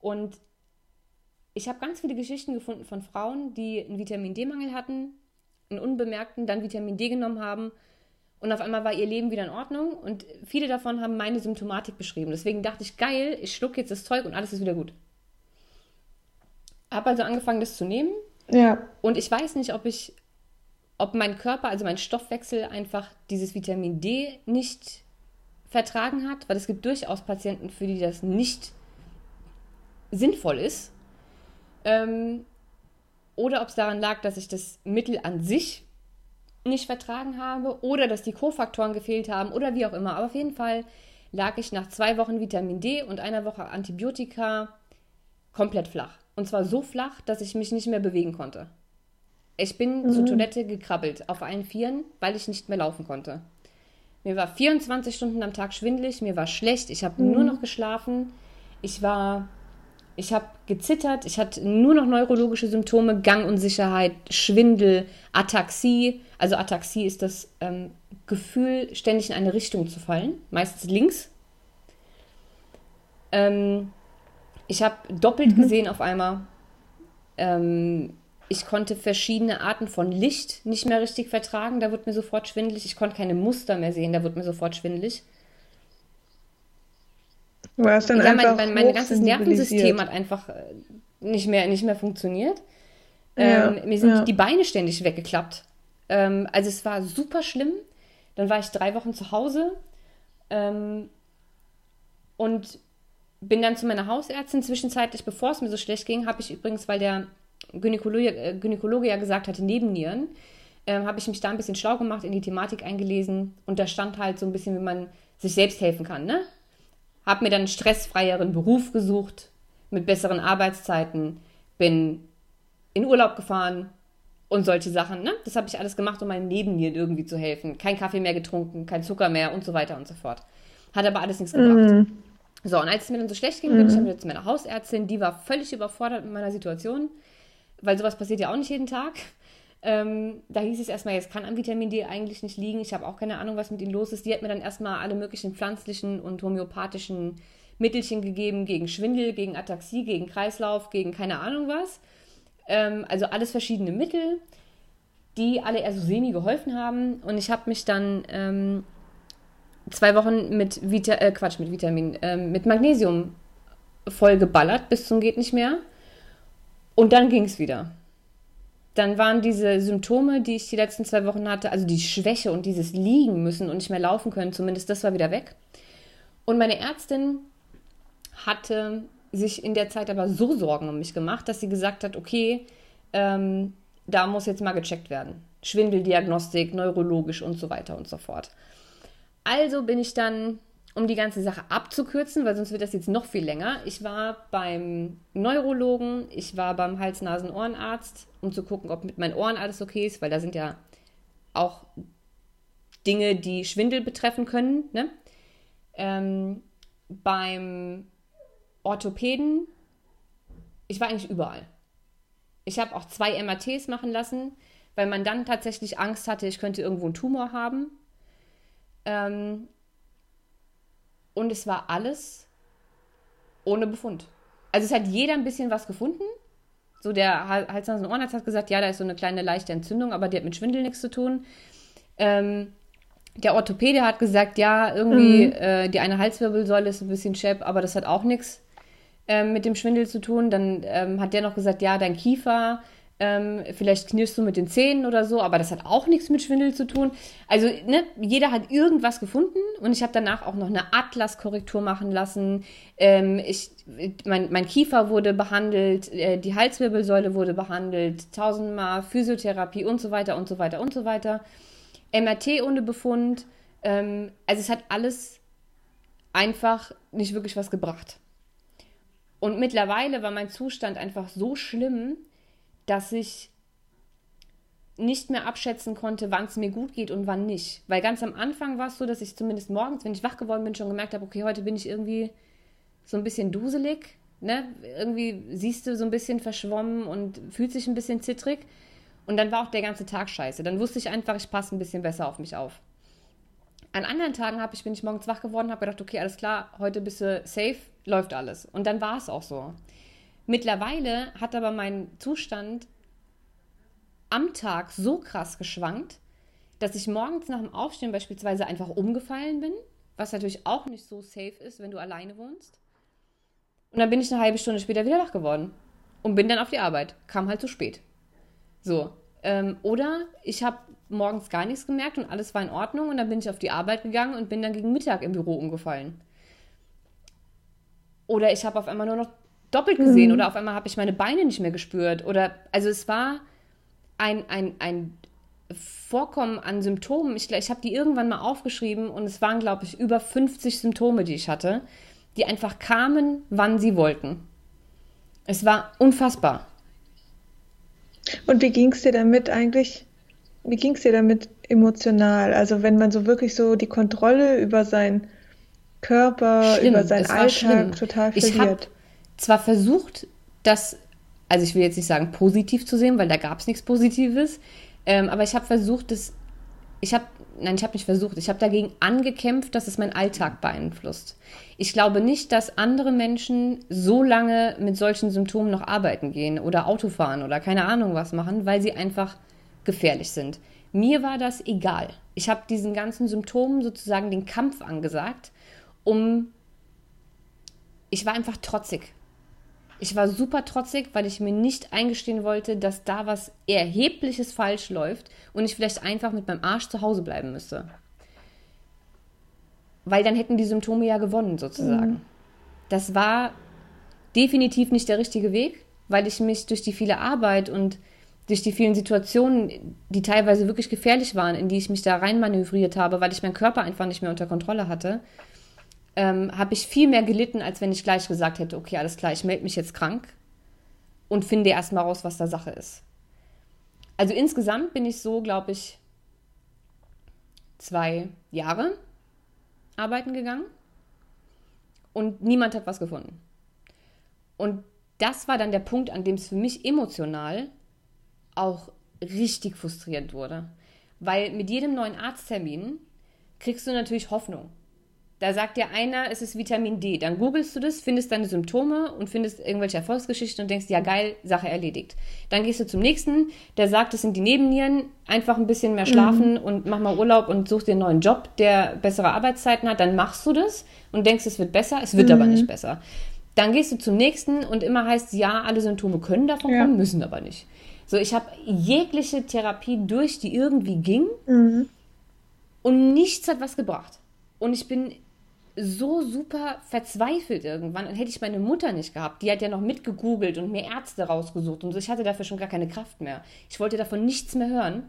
B: Und ich habe ganz viele Geschichten gefunden von Frauen, die einen Vitamin D-Mangel hatten, einen unbemerkten, dann Vitamin D genommen haben und auf einmal war ihr Leben wieder in Ordnung und viele davon haben meine Symptomatik beschrieben. Deswegen dachte ich, geil, ich schlucke jetzt das Zeug und alles ist wieder gut. Habe also angefangen, das zu nehmen.
A: Ja.
B: Und ich weiß nicht, ob ich, ob mein Körper, also mein Stoffwechsel einfach dieses Vitamin D nicht vertragen hat, weil es gibt durchaus Patienten, für die das nicht sinnvoll ist. Ähm, oder ob es daran lag, dass ich das Mittel an sich nicht vertragen habe oder dass die Kofaktoren gefehlt haben oder wie auch immer. Aber auf jeden Fall lag ich nach zwei Wochen Vitamin D und einer Woche Antibiotika komplett flach. Und zwar so flach, dass ich mich nicht mehr bewegen konnte. Ich bin mhm. zur Toilette gekrabbelt auf allen Vieren, weil ich nicht mehr laufen konnte. Mir war 24 Stunden am Tag schwindlig, mir war schlecht, ich habe mhm. nur noch geschlafen. Ich war ich habe gezittert, ich hatte nur noch neurologische Symptome, Gangunsicherheit, Schwindel, Ataxie. Also Ataxie ist das ähm, Gefühl, ständig in eine Richtung zu fallen, meistens links. Ähm, ich habe doppelt mhm. gesehen auf einmal. Ähm, ich konnte verschiedene Arten von Licht nicht mehr richtig vertragen, da wurde mir sofort schwindelig. Ich konnte keine Muster mehr sehen, da wurde mir sofort schwindelig.
A: Du hast dann ja, einfach
B: mein, mein, mein ganzes Nervensystem hat einfach äh, nicht mehr, nicht mehr funktioniert. Ja, ähm, mir sind ja. die Beine ständig weggeklappt. Ähm, also es war super schlimm. Dann war ich drei Wochen zu Hause ähm, und bin dann zu meiner Hausärztin. Zwischenzeitlich, bevor es mir so schlecht ging, habe ich übrigens, weil der Gynäkologe, äh, Gynäkologe ja gesagt hatte, Nebennieren, äh, habe ich mich da ein bisschen schlau gemacht, in die Thematik eingelesen und da stand halt so ein bisschen, wie man sich selbst helfen kann. Ne? Habe mir dann einen stressfreieren Beruf gesucht mit besseren Arbeitszeiten, bin in Urlaub gefahren und solche Sachen. Ne? Das habe ich alles gemacht, um meinen Nebennieren irgendwie zu helfen. Kein Kaffee mehr getrunken, kein Zucker mehr und so weiter und so fort. Hat aber alles nichts gebracht. Mm. So, und als es mir dann so schlecht ging, bin mm. ich dann wieder zu meiner Hausärztin. Die war völlig überfordert mit meiner Situation, weil sowas passiert ja auch nicht jeden Tag. Ähm, da hieß es erstmal, jetzt kann am Vitamin D eigentlich nicht liegen. Ich habe auch keine Ahnung, was mit ihnen los ist. Die hat mir dann erstmal alle möglichen pflanzlichen und homöopathischen Mittelchen gegeben gegen Schwindel, gegen Ataxie, gegen Kreislauf, gegen keine Ahnung was. Ähm, also alles verschiedene Mittel. die alle eher so semi geholfen haben. Und ich habe mich dann ähm, zwei Wochen mit Vita, äh, Quatsch, mit Vitamin, äh, mit Magnesium voll geballert bis zum geht nicht mehr. Und dann ging es wieder. Dann waren diese Symptome, die ich die letzten zwei Wochen hatte, also die Schwäche und dieses Liegen müssen und nicht mehr laufen können, zumindest das war wieder weg. Und meine Ärztin hatte sich in der Zeit aber so Sorgen um mich gemacht, dass sie gesagt hat, okay, ähm, da muss jetzt mal gecheckt werden. Schwindeldiagnostik, neurologisch und so weiter und so fort. Also bin ich dann, um die ganze Sache abzukürzen, weil sonst wird das jetzt noch viel länger, ich war beim Neurologen, ich war beim Hals-Nasen-Ohrenarzt, um zu gucken, ob mit meinen Ohren alles okay ist, weil da sind ja auch Dinge, die Schwindel betreffen können. Ne? Ähm, beim Orthopäden, ich war eigentlich überall. Ich habe auch zwei MRTs machen lassen, weil man dann tatsächlich Angst hatte, ich könnte irgendwo einen Tumor haben. Ähm, und es war alles ohne Befund. Also es hat jeder ein bisschen was gefunden. So der Hals, Nasen, Ohrenarzt hat gesagt, ja, da ist so eine kleine leichte Entzündung, aber die hat mit Schwindel nichts zu tun. Ähm, der Orthopäde hat gesagt, ja, irgendwie mhm. äh, die eine Halswirbelsäule ist ein bisschen schepp, aber das hat auch nichts ähm, mit dem Schwindel zu tun. Dann ähm, hat der noch gesagt, ja, dein Kiefer, ähm, vielleicht knirschst du mit den Zähnen oder so, aber das hat auch nichts mit Schwindel zu tun. Also ne, jeder hat irgendwas gefunden und ich habe danach auch noch eine Atlaskorrektur machen lassen. Ähm, ich, mein, mein, Kiefer wurde behandelt, äh, die Halswirbelsäule wurde behandelt, tausendmal Physiotherapie und so weiter und so weiter und so weiter. MRT ohne Befund. Ähm, also es hat alles einfach nicht wirklich was gebracht. Und mittlerweile war mein Zustand einfach so schlimm, dass ich nicht mehr abschätzen konnte, wann es mir gut geht und wann nicht. Weil ganz am Anfang war es so, dass ich zumindest morgens, wenn ich wach geworden bin, schon gemerkt habe, okay, heute bin ich irgendwie so ein bisschen duselig. Ne? Irgendwie siehst du so ein bisschen verschwommen und fühlt sich ein bisschen zittrig. Und dann war auch der ganze Tag scheiße. Dann wusste ich einfach, ich passe ein bisschen besser auf mich auf. An anderen Tagen ich, bin ich morgens wach geworden, habe gedacht, okay, alles klar, heute bist du safe, läuft alles. Und dann war es auch so. Mittlerweile hat aber mein Zustand am Tag so krass geschwankt, dass ich morgens nach dem Aufstehen beispielsweise einfach umgefallen bin, was natürlich auch nicht so safe ist, wenn du alleine wohnst. Und dann bin ich eine halbe Stunde später wieder wach geworden und bin dann auf die Arbeit. Kam halt zu spät. So. Ähm, oder ich habe morgens gar nichts gemerkt und alles war in Ordnung und dann bin ich auf die Arbeit gegangen und bin dann gegen Mittag im Büro umgefallen. Oder ich habe auf einmal nur noch doppelt gesehen mhm. oder auf einmal habe ich meine Beine nicht mehr gespürt. Oder also es war ein, ein, ein Vorkommen an Symptomen. Ich, ich habe die irgendwann mal aufgeschrieben und es waren, glaube ich, über 50 Symptome, die ich hatte, die einfach kamen, wann sie wollten. Es war unfassbar.
A: Und wie ging es dir damit eigentlich? Wie ging es dir damit emotional? Also wenn man so wirklich so die Kontrolle über seinen Körper, schlimm. über seinen Alltag schlimm. total verliert.
B: Zwar versucht, das, also ich will jetzt nicht sagen positiv zu sehen, weil da gab es nichts Positives, ähm, aber ich habe versucht, das, ich habe, nein, ich habe nicht versucht, ich habe dagegen angekämpft, dass es meinen Alltag beeinflusst. Ich glaube nicht, dass andere Menschen so lange mit solchen Symptomen noch arbeiten gehen oder Auto fahren oder keine Ahnung was machen, weil sie einfach gefährlich sind. Mir war das egal. Ich habe diesen ganzen Symptomen sozusagen den Kampf angesagt, um. Ich war einfach trotzig. Ich war super trotzig, weil ich mir nicht eingestehen wollte, dass da was Erhebliches falsch läuft und ich vielleicht einfach mit meinem Arsch zu Hause bleiben müsste weil dann hätten die Symptome ja gewonnen sozusagen. Mhm. Das war definitiv nicht der richtige Weg, weil ich mich durch die viele Arbeit und durch die vielen Situationen, die teilweise wirklich gefährlich waren, in die ich mich da reinmanövriert habe, weil ich meinen Körper einfach nicht mehr unter Kontrolle hatte, ähm, habe ich viel mehr gelitten, als wenn ich gleich gesagt hätte, okay, alles klar, ich melde mich jetzt krank und finde erstmal raus, was da Sache ist. Also insgesamt bin ich so, glaube ich, zwei Jahre arbeiten gegangen und niemand hat was gefunden. Und das war dann der Punkt, an dem es für mich emotional auch richtig frustrierend wurde. Weil mit jedem neuen Arzttermin kriegst du natürlich Hoffnung. Da sagt dir einer, es ist Vitamin D. Dann googelst du das, findest deine Symptome und findest irgendwelche Erfolgsgeschichten und denkst, ja geil, Sache erledigt. Dann gehst du zum nächsten, der sagt, es sind die Nebennieren, einfach ein bisschen mehr schlafen mhm. und mach mal Urlaub und such dir einen neuen Job, der bessere Arbeitszeiten hat. Dann machst du das und denkst, es wird besser. Es wird mhm. aber nicht besser. Dann gehst du zum nächsten und immer heißt, ja, alle Symptome können davon ja. kommen, müssen aber nicht. So, ich habe jegliche Therapie durch, die irgendwie ging mhm. und nichts hat was gebracht. Und ich bin so super verzweifelt irgendwann. Und hätte ich meine Mutter nicht gehabt, die hat ja noch mitgegoogelt und mir Ärzte rausgesucht und so. Ich hatte dafür schon gar keine Kraft mehr. Ich wollte davon nichts mehr hören.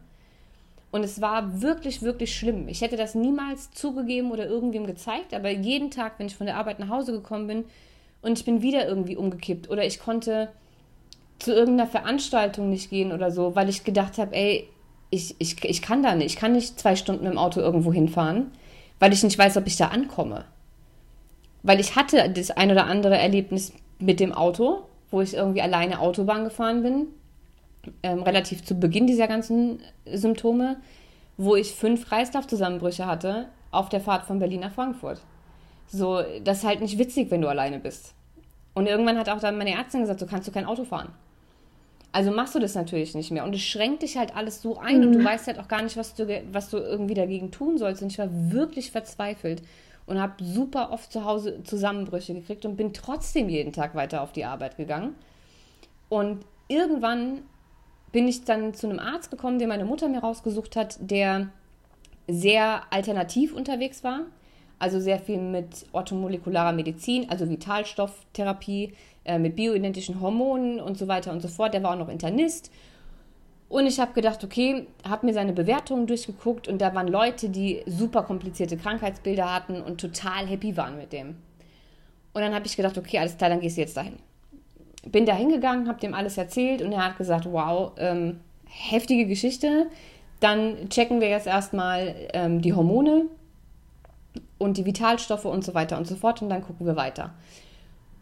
B: Und es war wirklich, wirklich schlimm. Ich hätte das niemals zugegeben oder irgendwem gezeigt, aber jeden Tag, wenn ich von der Arbeit nach Hause gekommen bin und ich bin wieder irgendwie umgekippt oder ich konnte zu irgendeiner Veranstaltung nicht gehen oder so, weil ich gedacht habe, ey, ich, ich, ich kann da nicht. Ich kann nicht zwei Stunden im Auto irgendwo hinfahren, weil ich nicht weiß, ob ich da ankomme. Weil ich hatte das ein oder andere Erlebnis mit dem Auto, wo ich irgendwie alleine Autobahn gefahren bin, ähm, relativ zu Beginn dieser ganzen Symptome, wo ich fünf Kreislaufzusammenbrüche hatte auf der Fahrt von Berlin nach Frankfurt. So, das ist halt nicht witzig, wenn du alleine bist. Und irgendwann hat auch dann meine Ärztin gesagt, so kannst du kein Auto fahren. Also machst du das natürlich nicht mehr. Und es schränkt dich halt alles so ein mhm. und du mhm. weißt halt auch gar nicht, was du, was du irgendwie dagegen tun sollst. Und ich war wirklich verzweifelt und habe super oft zu Hause Zusammenbrüche gekriegt und bin trotzdem jeden Tag weiter auf die Arbeit gegangen. Und irgendwann bin ich dann zu einem Arzt gekommen, den meine Mutter mir rausgesucht hat, der sehr alternativ unterwegs war. Also sehr viel mit orthomolekularer Medizin, also Vitalstofftherapie, äh, mit bioidentischen Hormonen und so weiter und so fort. Der war auch noch Internist. Und ich habe gedacht, okay, habe mir seine Bewertungen durchgeguckt und da waren Leute, die super komplizierte Krankheitsbilder hatten und total happy waren mit dem. Und dann habe ich gedacht, okay, alles klar, dann gehst du jetzt dahin. Bin da hingegangen, habe dem alles erzählt und er hat gesagt, wow, ähm, heftige Geschichte. Dann checken wir jetzt erstmal ähm, die Hormone und die Vitalstoffe und so weiter und so fort und dann gucken wir weiter.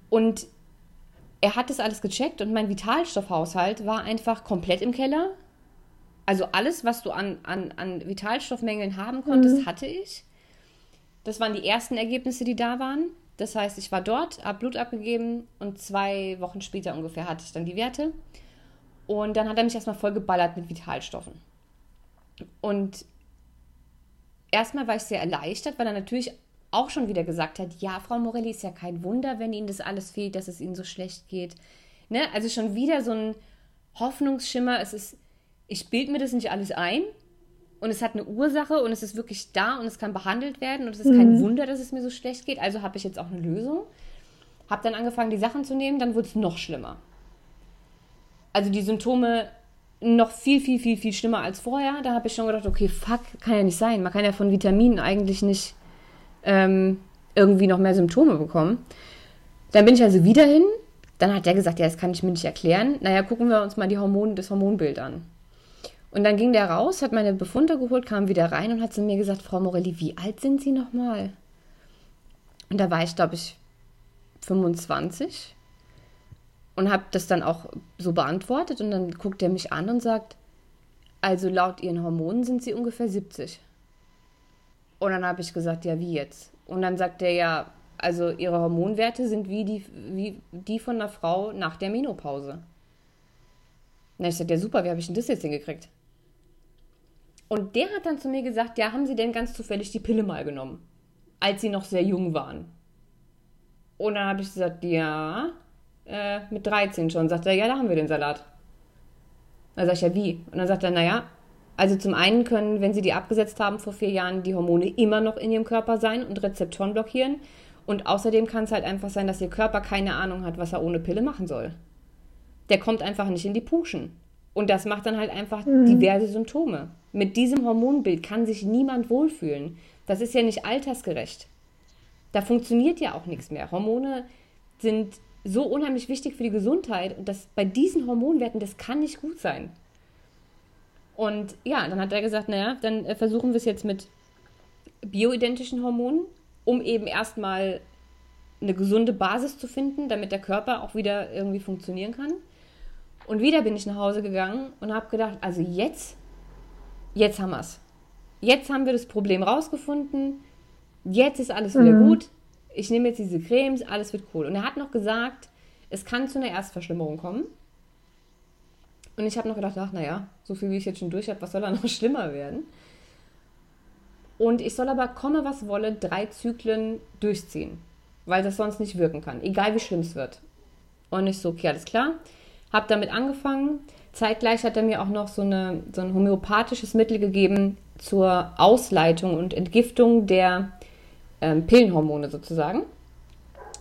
B: Und er hat das alles gecheckt und mein Vitalstoffhaushalt war einfach komplett im Keller. Also alles, was du an, an, an Vitalstoffmängeln haben konntest, mhm. hatte ich. Das waren die ersten Ergebnisse, die da waren. Das heißt, ich war dort, habe Blut abgegeben und zwei Wochen später ungefähr hatte ich dann die Werte. Und dann hat er mich erstmal voll geballert mit Vitalstoffen. Und erstmal war ich sehr erleichtert, weil er natürlich auch schon wieder gesagt hat, ja, Frau Morelli ist ja kein Wunder, wenn Ihnen das alles fehlt, dass es Ihnen so schlecht geht. Ne? Also schon wieder so ein Hoffnungsschimmer. Es ist, ich bilde mir das nicht alles ein und es hat eine Ursache und es ist wirklich da und es kann behandelt werden und es ist mhm. kein Wunder, dass es mir so schlecht geht. Also habe ich jetzt auch eine Lösung. Habe dann angefangen, die Sachen zu nehmen, dann wurde es noch schlimmer. Also die Symptome noch viel, viel, viel, viel schlimmer als vorher. Da habe ich schon gedacht, okay, fuck, kann ja nicht sein. Man kann ja von Vitaminen eigentlich nicht ähm, irgendwie noch mehr Symptome bekommen. Dann bin ich also wieder hin. Dann hat der gesagt, ja, das kann ich mir nicht erklären. Naja, gucken wir uns mal die Hormone, das Hormonbild an. Und dann ging der raus, hat meine Befunde geholt, kam wieder rein und hat zu mir gesagt, Frau Morelli, wie alt sind Sie nochmal? Und da war ich, glaube ich, 25 und habe das dann auch so beantwortet. Und dann guckt er mich an und sagt, also laut Ihren Hormonen sind Sie ungefähr 70. Und dann habe ich gesagt, ja, wie jetzt? Und dann sagt er ja, also ihre Hormonwerte sind wie die, wie die von einer Frau nach der Menopause. Na, ich sagte, ja super, wie habe ich denn das jetzt hingekriegt? Und der hat dann zu mir gesagt, ja, haben Sie denn ganz zufällig die Pille mal genommen, als Sie noch sehr jung waren? Und dann habe ich gesagt, ja, äh, mit 13 schon. Sagt er, ja, da haben wir den Salat. Dann sag ich, ja, wie? Und dann sagt er, naja, also zum einen können, wenn sie die abgesetzt haben vor vier Jahren, die Hormone immer noch in ihrem Körper sein und Rezeptoren blockieren. Und außerdem kann es halt einfach sein, dass ihr Körper keine Ahnung hat, was er ohne Pille machen soll. Der kommt einfach nicht in die Puschen. Und das macht dann halt einfach mhm. diverse Symptome. Mit diesem Hormonbild kann sich niemand wohlfühlen. Das ist ja nicht altersgerecht. Da funktioniert ja auch nichts mehr. Hormone sind so unheimlich wichtig für die Gesundheit und das bei diesen Hormonwerten, das kann nicht gut sein. Und ja, dann hat er gesagt, naja, dann äh, versuchen wir es jetzt mit bioidentischen Hormonen, um eben erstmal eine gesunde Basis zu finden, damit der Körper auch wieder irgendwie funktionieren kann. Und wieder bin ich nach Hause gegangen und habe gedacht, also jetzt, jetzt haben wir es. Jetzt haben wir das Problem rausgefunden. Jetzt ist alles wieder mhm. gut. Ich nehme jetzt diese Cremes, alles wird cool. Und er hat noch gesagt, es kann zu einer Erstverschlimmerung kommen. Und ich habe noch gedacht, ach naja, so viel wie ich jetzt schon durch habe, was soll da noch schlimmer werden? Und ich soll aber, komme was wolle, drei Zyklen durchziehen, weil das sonst nicht wirken kann, egal wie schlimm es wird. Und ich so, okay, alles klar. Habe damit angefangen. Zeitgleich hat er mir auch noch so, eine, so ein homöopathisches Mittel gegeben zur Ausleitung und Entgiftung der ähm, Pillenhormone sozusagen.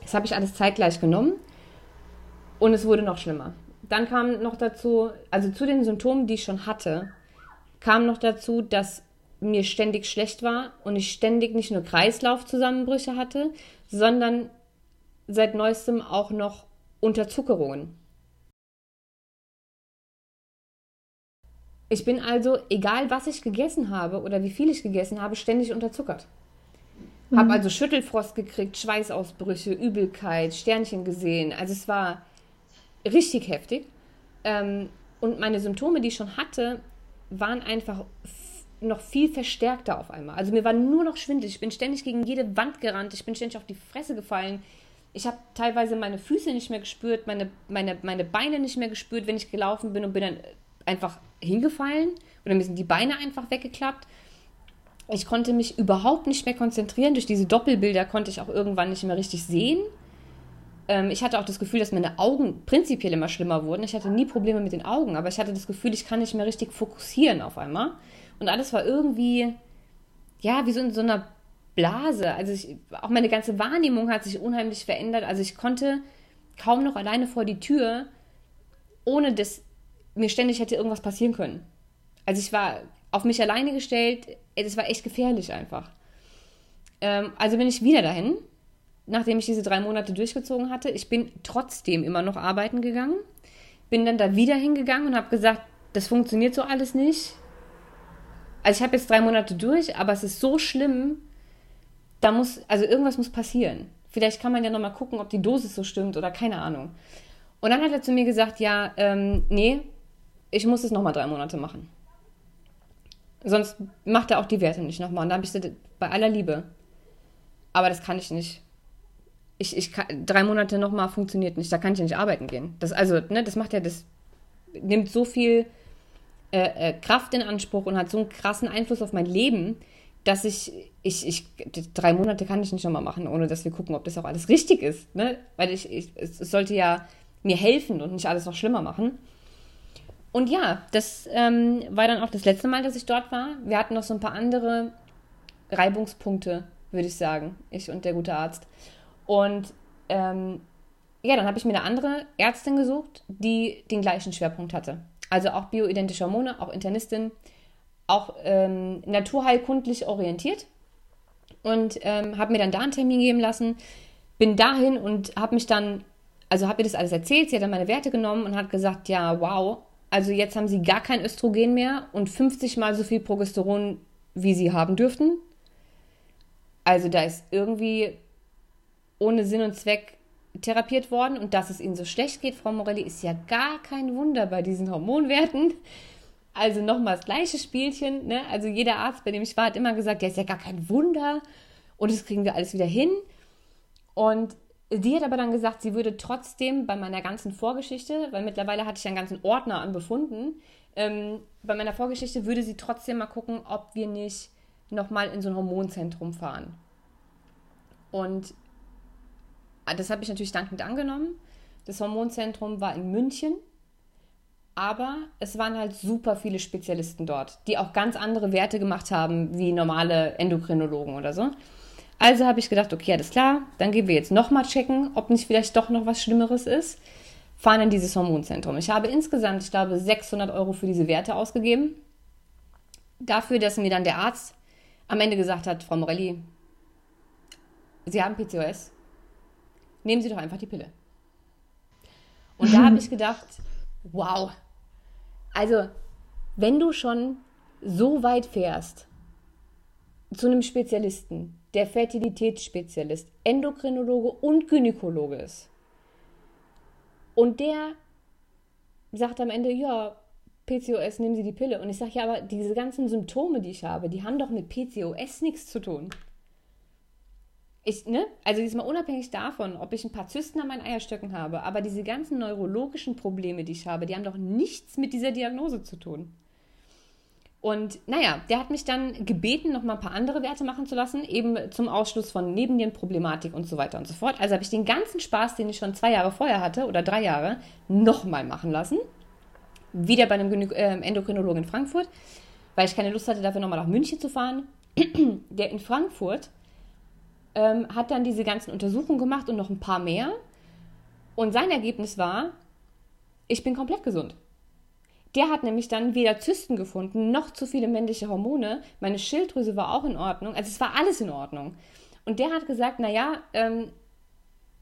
B: Das habe ich alles zeitgleich genommen und es wurde noch schlimmer. Dann kam noch dazu, also zu den Symptomen, die ich schon hatte, kam noch dazu, dass mir ständig schlecht war und ich ständig nicht nur Kreislaufzusammenbrüche hatte, sondern seit neuestem auch noch Unterzuckerungen. Ich bin also, egal was ich gegessen habe oder wie viel ich gegessen habe, ständig unterzuckert. Mhm. Habe also Schüttelfrost gekriegt, Schweißausbrüche, Übelkeit, Sternchen gesehen. Also es war richtig heftig. Ähm, und meine Symptome, die ich schon hatte, waren einfach noch viel verstärkter auf einmal. Also mir war nur noch schwindelig. Ich bin ständig gegen jede Wand gerannt. Ich bin ständig auf die Fresse gefallen. Ich habe teilweise meine Füße nicht mehr gespürt, meine, meine, meine Beine nicht mehr gespürt, wenn ich gelaufen bin und bin dann einfach hingefallen oder mir sind die Beine einfach weggeklappt. Ich konnte mich überhaupt nicht mehr konzentrieren. Durch diese Doppelbilder konnte ich auch irgendwann nicht mehr richtig sehen. Ähm, ich hatte auch das Gefühl, dass meine Augen prinzipiell immer schlimmer wurden. Ich hatte nie Probleme mit den Augen, aber ich hatte das Gefühl, ich kann nicht mehr richtig fokussieren auf einmal. Und alles war irgendwie, ja, wie so in so einer Blase. Also ich, auch meine ganze Wahrnehmung hat sich unheimlich verändert. Also ich konnte kaum noch alleine vor die Tür, ohne dass mir ständig hätte irgendwas passieren können. Also ich war auf mich alleine gestellt. Es war echt gefährlich einfach. Ähm, also bin ich wieder dahin, nachdem ich diese drei Monate durchgezogen hatte. Ich bin trotzdem immer noch arbeiten gegangen. Bin dann da wieder hingegangen und habe gesagt, das funktioniert so alles nicht. Also ich habe jetzt drei Monate durch, aber es ist so schlimm, da muss, also irgendwas muss passieren. Vielleicht kann man ja nochmal gucken, ob die Dosis so stimmt oder keine Ahnung. Und dann hat er zu mir gesagt, ja, ähm, nee, ich muss es nochmal drei Monate machen. Sonst macht er auch die Werte nicht nochmal. Und da habe ich gesagt, bei aller Liebe. Aber das kann ich nicht. Ich, ich kann, drei Monate nochmal funktioniert nicht. Da kann ich ja nicht arbeiten gehen. Das, also, ne, das macht ja, das nimmt so viel äh, äh, Kraft in Anspruch und hat so einen krassen Einfluss auf mein Leben, dass ich, ich, ich, drei Monate kann ich nicht nochmal machen, ohne dass wir gucken, ob das auch alles richtig ist. Ne? Weil ich, ich, es sollte ja mir helfen und nicht alles noch schlimmer machen. Und ja, das ähm, war dann auch das letzte Mal, dass ich dort war. Wir hatten noch so ein paar andere Reibungspunkte, würde ich sagen, ich und der gute Arzt. Und ähm, ja, dann habe ich mir eine andere Ärztin gesucht, die den gleichen Schwerpunkt hatte. Also auch bioidentische Hormone, auch Internistin auch ähm, naturheilkundlich orientiert und ähm, habe mir dann da einen Termin geben lassen. Bin dahin und habe mich dann, also habe ihr das alles erzählt. Sie hat dann meine Werte genommen und hat gesagt, ja, wow, also jetzt haben sie gar kein Östrogen mehr und 50 mal so viel Progesteron, wie sie haben dürften. Also da ist irgendwie ohne Sinn und Zweck therapiert worden und dass es ihnen so schlecht geht, Frau Morelli, ist ja gar kein Wunder bei diesen Hormonwerten. Also nochmal das gleiche Spielchen. Ne? Also jeder Arzt, bei dem ich war, hat immer gesagt, ja, ist ja gar kein Wunder und das kriegen wir alles wieder hin. Und sie hat aber dann gesagt, sie würde trotzdem bei meiner ganzen Vorgeschichte, weil mittlerweile hatte ich einen ganzen Ordner an Befunden, ähm, bei meiner Vorgeschichte würde sie trotzdem mal gucken, ob wir nicht nochmal in so ein Hormonzentrum fahren. Und das habe ich natürlich dankend angenommen. Das Hormonzentrum war in München aber es waren halt super viele Spezialisten dort, die auch ganz andere Werte gemacht haben wie normale Endokrinologen oder so. Also habe ich gedacht, okay, alles klar, dann gehen wir jetzt nochmal checken, ob nicht vielleicht doch noch was Schlimmeres ist. Fahren in dieses Hormonzentrum. Ich habe insgesamt, ich glaube, 600 Euro für diese Werte ausgegeben. Dafür, dass mir dann der Arzt am Ende gesagt hat, Frau Morelli, Sie haben PCOS, nehmen Sie doch einfach die Pille. Und da habe ich gedacht, wow, also, wenn du schon so weit fährst zu einem Spezialisten, der Fertilitätsspezialist, Endokrinologe und Gynäkologe ist, und der sagt am Ende, ja, PCOS, nehmen Sie die Pille. Und ich sage, ja, aber diese ganzen Symptome, die ich habe, die haben doch mit PCOS nichts zu tun. Ich, ne? Also diesmal unabhängig davon, ob ich ein paar Zysten an meinen Eierstöcken habe, aber diese ganzen neurologischen Probleme, die ich habe, die haben doch nichts mit dieser Diagnose zu tun. Und naja, der hat mich dann gebeten, noch mal ein paar andere Werte machen zu lassen, eben zum Ausschluss von Nebennierenproblematik und so weiter und so fort. Also habe ich den ganzen Spaß, den ich schon zwei Jahre vorher hatte oder drei Jahre, nochmal machen lassen. Wieder bei einem äh, Endokrinologen in Frankfurt, weil ich keine Lust hatte, dafür nochmal nach München zu fahren. der in Frankfurt ähm, hat dann diese ganzen Untersuchungen gemacht und noch ein paar mehr. Und sein Ergebnis war, ich bin komplett gesund. Der hat nämlich dann weder Zysten gefunden, noch zu viele männliche Hormone. Meine Schilddrüse war auch in Ordnung. Also es war alles in Ordnung. Und der hat gesagt, naja, ähm,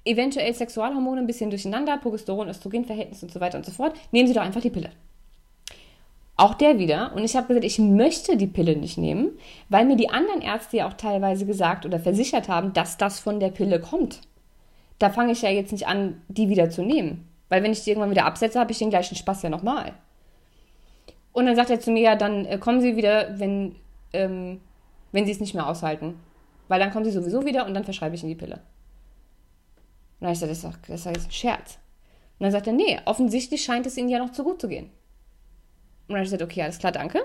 B: eventuell Sexualhormone ein bisschen durcheinander, Progesteron, Östrogenverhältnis und so weiter und so fort. Nehmen Sie doch einfach die Pille. Auch der wieder. Und ich habe gesagt, ich möchte die Pille nicht nehmen, weil mir die anderen Ärzte ja auch teilweise gesagt oder versichert haben, dass das von der Pille kommt. Da fange ich ja jetzt nicht an, die wieder zu nehmen. Weil wenn ich die irgendwann wieder absetze, habe ich den gleichen Spaß ja nochmal. Und dann sagt er zu mir, ja, dann äh, kommen Sie wieder, wenn, ähm, wenn Sie es nicht mehr aushalten. Weil dann kommen Sie sowieso wieder und dann verschreibe ich Ihnen die Pille. Und dann ich gesagt, das ist, ein Scherz. Und dann sagt er, nee, offensichtlich scheint es Ihnen ja noch zu gut zu gehen. Und dann habe ich gesagt, okay, alles klar, danke.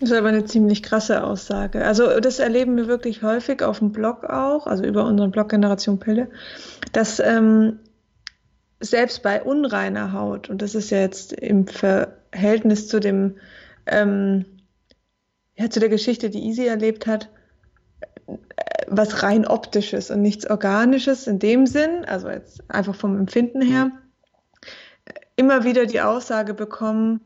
A: Das ist aber eine ziemlich krasse Aussage. Also das erleben wir wirklich häufig auf dem Blog auch, also über unseren Blog Generation Pille, dass ähm, selbst bei unreiner Haut, und das ist ja jetzt im Verhältnis zu dem, ähm, ja, zu der Geschichte, die Easy erlebt hat, was rein optisches und nichts organisches in dem Sinn, also jetzt einfach vom Empfinden her, immer wieder die Aussage bekommen,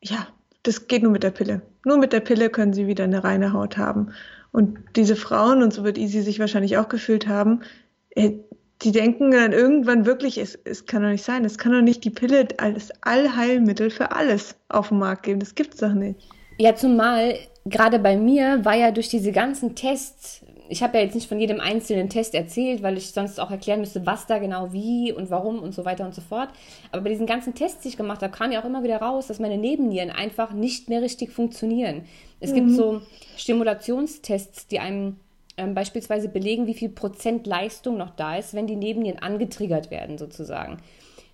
A: ja, das geht nur mit der Pille. Nur mit der Pille können sie wieder eine reine Haut haben. Und diese Frauen, und so wird Easy sich wahrscheinlich auch gefühlt haben, äh, die denken dann irgendwann wirklich, es, es kann doch nicht sein, es kann doch nicht die Pille als Allheilmittel für alles auf den Markt geben. Das gibt's doch nicht.
B: Ja, zumal gerade bei mir war ja durch diese ganzen Tests, ich habe ja jetzt nicht von jedem einzelnen Test erzählt, weil ich sonst auch erklären müsste, was da genau wie und warum und so weiter und so fort. Aber bei diesen ganzen Tests, die ich gemacht habe, kam ja auch immer wieder raus, dass meine Nebennieren einfach nicht mehr richtig funktionieren. Es mhm. gibt so Stimulationstests, die einem ähm, beispielsweise belegen, wie viel Prozent Leistung noch da ist, wenn die Nebennieren angetriggert werden, sozusagen.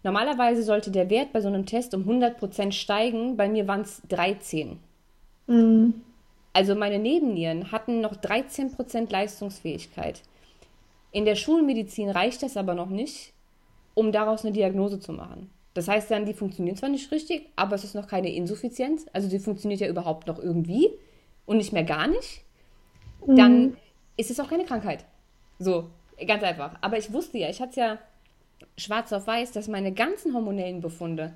B: Normalerweise sollte der Wert bei so einem Test um 100 Prozent steigen. Bei mir waren es 13. Mhm. Also meine Nebennieren hatten noch 13% Leistungsfähigkeit. In der Schulmedizin reicht das aber noch nicht, um daraus eine Diagnose zu machen. Das heißt dann, die funktionieren zwar nicht richtig, aber es ist noch keine Insuffizienz. Also die funktioniert ja überhaupt noch irgendwie und nicht mehr gar nicht. Mhm. Dann ist es auch keine Krankheit. So, ganz einfach. Aber ich wusste ja, ich hatte es ja schwarz auf weiß, dass meine ganzen hormonellen Befunde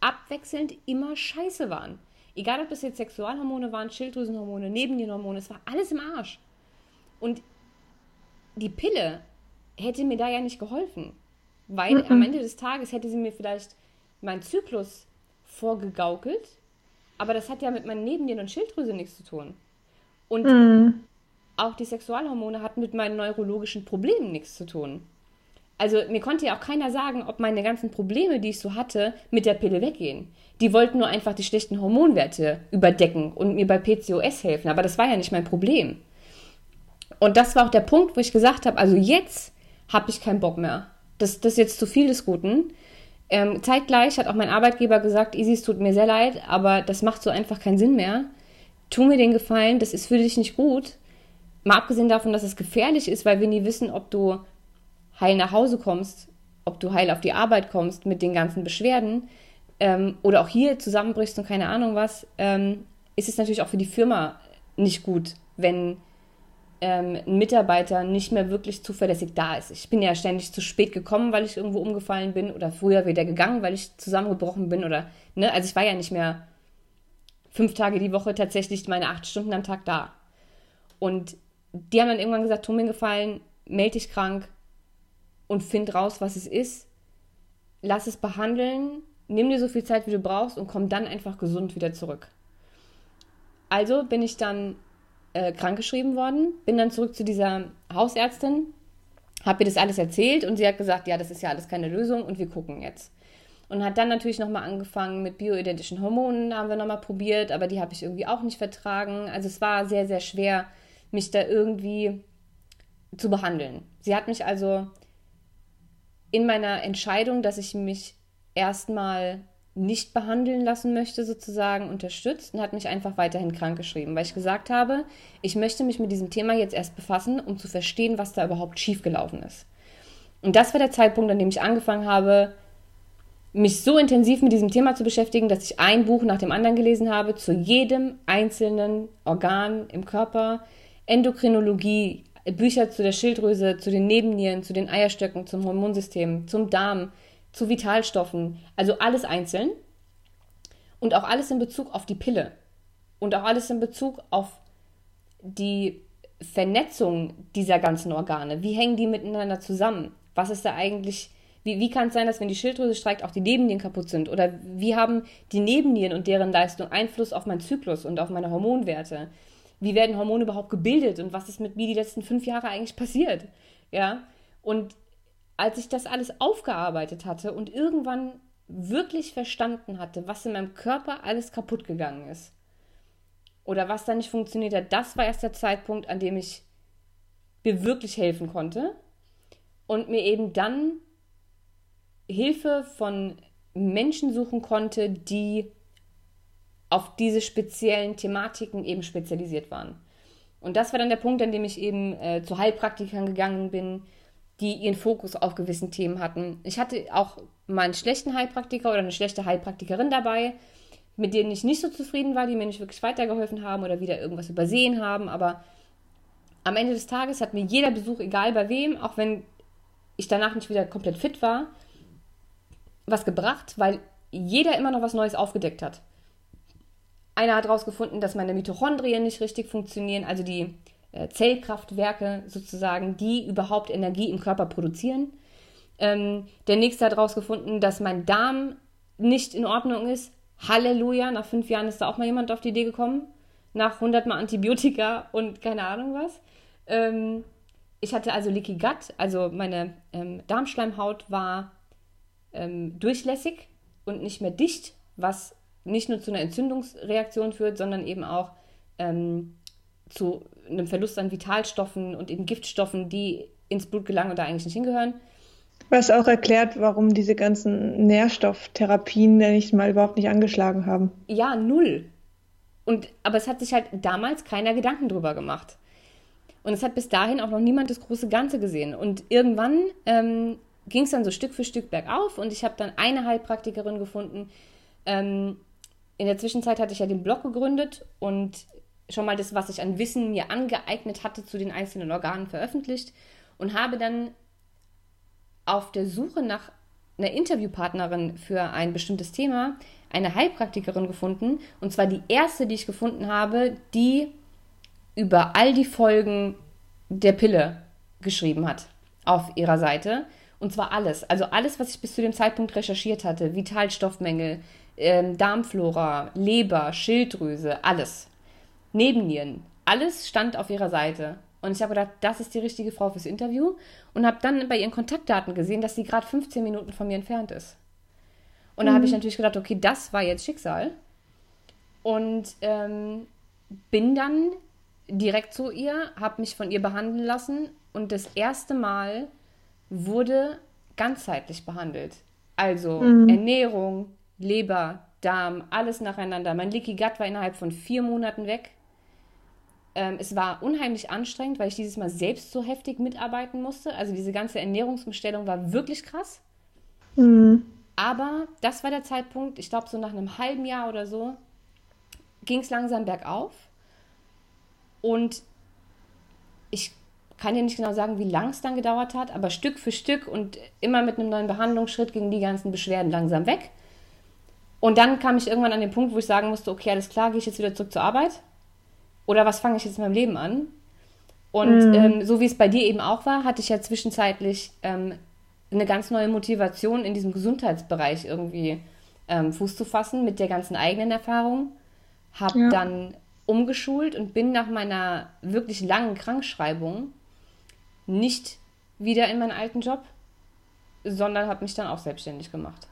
B: abwechselnd immer scheiße waren. Egal, ob das jetzt Sexualhormone waren, Schilddrüsenhormone, Nebennierenhormone, es war alles im Arsch. Und die Pille hätte mir da ja nicht geholfen. Weil mhm. am Ende des Tages hätte sie mir vielleicht meinen Zyklus vorgegaukelt, aber das hat ja mit meinen Nebennieren und Schilddrüse nichts zu tun. Und mhm. Auch die Sexualhormone hatten mit meinen neurologischen Problemen nichts zu tun. Also mir konnte ja auch keiner sagen, ob meine ganzen Probleme, die ich so hatte, mit der Pille weggehen. Die wollten nur einfach die schlechten Hormonwerte überdecken und mir bei PCOS helfen. Aber das war ja nicht mein Problem. Und das war auch der Punkt, wo ich gesagt habe, also jetzt habe ich keinen Bock mehr. Das, das ist jetzt zu viel des Guten. Ähm, zeitgleich hat auch mein Arbeitgeber gesagt, Isis, tut mir sehr leid, aber das macht so einfach keinen Sinn mehr. Tu mir den Gefallen, das ist für dich nicht gut. Mal abgesehen davon, dass es gefährlich ist, weil wir nie wissen, ob du heil nach Hause kommst, ob du heil auf die Arbeit kommst mit den ganzen Beschwerden ähm, oder auch hier zusammenbrichst und keine Ahnung was, ähm, ist es natürlich auch für die Firma nicht gut, wenn ähm, ein Mitarbeiter nicht mehr wirklich zuverlässig da ist. Ich bin ja ständig zu spät gekommen, weil ich irgendwo umgefallen bin oder früher wieder gegangen, weil ich zusammengebrochen bin oder, ne, also ich war ja nicht mehr fünf Tage die Woche tatsächlich meine acht Stunden am Tag da. Und die haben dann irgendwann gesagt, tu mir gefallen, melde dich krank, und find raus, was es ist. Lass es behandeln, nimm dir so viel Zeit, wie du brauchst und komm dann einfach gesund wieder zurück. Also bin ich dann äh, krankgeschrieben worden, bin dann zurück zu dieser Hausärztin, habe ihr das alles erzählt und sie hat gesagt, ja, das ist ja alles keine Lösung und wir gucken jetzt. Und hat dann natürlich nochmal angefangen mit bioidentischen Hormonen, haben wir nochmal probiert, aber die habe ich irgendwie auch nicht vertragen. Also es war sehr, sehr schwer, mich da irgendwie zu behandeln. Sie hat mich also in meiner Entscheidung, dass ich mich erstmal nicht behandeln lassen möchte, sozusagen unterstützt und hat mich einfach weiterhin krank geschrieben, weil ich gesagt habe, ich möchte mich mit diesem Thema jetzt erst befassen, um zu verstehen, was da überhaupt schiefgelaufen ist. Und das war der Zeitpunkt, an dem ich angefangen habe, mich so intensiv mit diesem Thema zu beschäftigen, dass ich ein Buch nach dem anderen gelesen habe zu jedem einzelnen Organ im Körper, Endokrinologie, Bücher zu der Schilddrüse, zu den Nebennieren, zu den Eierstöcken, zum Hormonsystem, zum Darm, zu Vitalstoffen, also alles einzeln und auch alles in Bezug auf die Pille und auch alles in Bezug auf die Vernetzung dieser ganzen Organe. Wie hängen die miteinander zusammen? Was ist da eigentlich, wie, wie kann es sein, dass wenn die Schilddrüse streikt, auch die Nebennieren kaputt sind? Oder wie haben die Nebennieren und deren Leistung Einfluss auf meinen Zyklus und auf meine Hormonwerte? Wie werden Hormone überhaupt gebildet und was ist mit mir die letzten fünf Jahre eigentlich passiert? Ja, und als ich das alles aufgearbeitet hatte und irgendwann wirklich verstanden hatte, was in meinem Körper alles kaputt gegangen ist oder was da nicht funktioniert hat, das war erst der Zeitpunkt, an dem ich mir wirklich helfen konnte und mir eben dann Hilfe von Menschen suchen konnte, die auf diese speziellen Thematiken eben spezialisiert waren. Und das war dann der Punkt, an dem ich eben äh, zu Heilpraktikern gegangen bin, die ihren Fokus auf gewissen Themen hatten. Ich hatte auch mal einen schlechten Heilpraktiker oder eine schlechte Heilpraktikerin dabei, mit denen ich nicht so zufrieden war, die mir nicht wirklich weitergeholfen haben oder wieder irgendwas übersehen haben. Aber am Ende des Tages hat mir jeder Besuch, egal bei wem, auch wenn ich danach nicht wieder komplett fit war, was gebracht, weil jeder immer noch was Neues aufgedeckt hat. Einer hat herausgefunden, dass meine Mitochondrien nicht richtig funktionieren, also die äh, Zellkraftwerke sozusagen, die überhaupt Energie im Körper produzieren. Ähm, der nächste hat herausgefunden, dass mein Darm nicht in Ordnung ist. Halleluja, nach fünf Jahren ist da auch mal jemand auf die Idee gekommen. Nach 100 Mal Antibiotika und keine Ahnung was. Ähm, ich hatte also Leaky Gut, also meine ähm, Darmschleimhaut war ähm, durchlässig und nicht mehr dicht, was nicht nur zu einer Entzündungsreaktion führt, sondern eben auch ähm, zu einem Verlust an Vitalstoffen und eben Giftstoffen, die ins Blut gelangen und da eigentlich nicht hingehören.
A: Was auch erklärt, warum diese ganzen Nährstofftherapien nicht mal überhaupt nicht angeschlagen haben.
B: Ja, null. Und, aber es hat sich halt damals keiner Gedanken drüber gemacht. Und es hat bis dahin auch noch niemand das große Ganze gesehen. Und irgendwann ähm, ging es dann so Stück für Stück bergauf und ich habe dann eine Heilpraktikerin gefunden. Ähm, in der Zwischenzeit hatte ich ja den Blog gegründet und schon mal das, was ich an Wissen mir angeeignet hatte zu den einzelnen Organen veröffentlicht und habe dann auf der Suche nach einer Interviewpartnerin für ein bestimmtes Thema eine Heilpraktikerin gefunden. Und zwar die erste, die ich gefunden habe, die über all die Folgen der Pille geschrieben hat auf ihrer Seite. Und zwar alles. Also alles, was ich bis zu dem Zeitpunkt recherchiert hatte. Vitalstoffmängel, ähm, Darmflora, Leber, Schilddrüse, alles. Nebennieren. Alles stand auf ihrer Seite. Und ich habe gedacht, das ist die richtige Frau fürs Interview. Und habe dann bei ihren Kontaktdaten gesehen, dass sie gerade 15 Minuten von mir entfernt ist. Und mhm. da habe ich natürlich gedacht, okay, das war jetzt Schicksal. Und ähm, bin dann direkt zu ihr, habe mich von ihr behandeln lassen. Und das erste Mal wurde ganzheitlich behandelt. Also mhm. Ernährung, Leber, Darm, alles nacheinander. Mein Leaky Gut war innerhalb von vier Monaten weg. Ähm, es war unheimlich anstrengend, weil ich dieses Mal selbst so heftig mitarbeiten musste. Also diese ganze Ernährungsumstellung war wirklich krass. Mhm. Aber das war der Zeitpunkt, ich glaube so nach einem halben Jahr oder so, ging es langsam bergauf. Und ich kann dir nicht genau sagen, wie lang es dann gedauert hat, aber Stück für Stück und immer mit einem neuen Behandlungsschritt gingen die ganzen Beschwerden langsam weg. Und dann kam ich irgendwann an den Punkt, wo ich sagen musste, okay, alles klar, gehe ich jetzt wieder zurück zur Arbeit? Oder was fange ich jetzt in meinem Leben an? Und mhm. ähm, so wie es bei dir eben auch war, hatte ich ja zwischenzeitlich ähm, eine ganz neue Motivation in diesem Gesundheitsbereich irgendwie ähm, Fuß zu fassen mit der ganzen eigenen Erfahrung. Habe ja. dann umgeschult und bin nach meiner wirklich langen Krankschreibung nicht wieder in meinen alten Job, sondern habe mich dann auch selbstständig gemacht.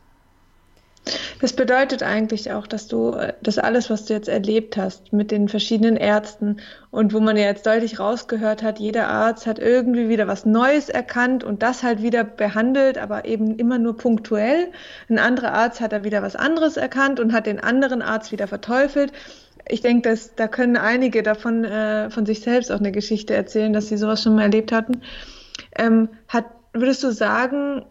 A: Das bedeutet eigentlich auch, dass du das alles, was du jetzt erlebt hast mit den verschiedenen Ärzten und wo man ja jetzt deutlich rausgehört hat, jeder Arzt hat irgendwie wieder was Neues erkannt und das halt wieder behandelt, aber eben immer nur punktuell. Ein anderer Arzt hat da wieder was anderes erkannt und hat den anderen Arzt wieder verteufelt. Ich denke, dass da können einige davon äh, von sich selbst auch eine Geschichte erzählen, dass sie sowas schon mal erlebt hatten. Ähm, hat, würdest du sagen,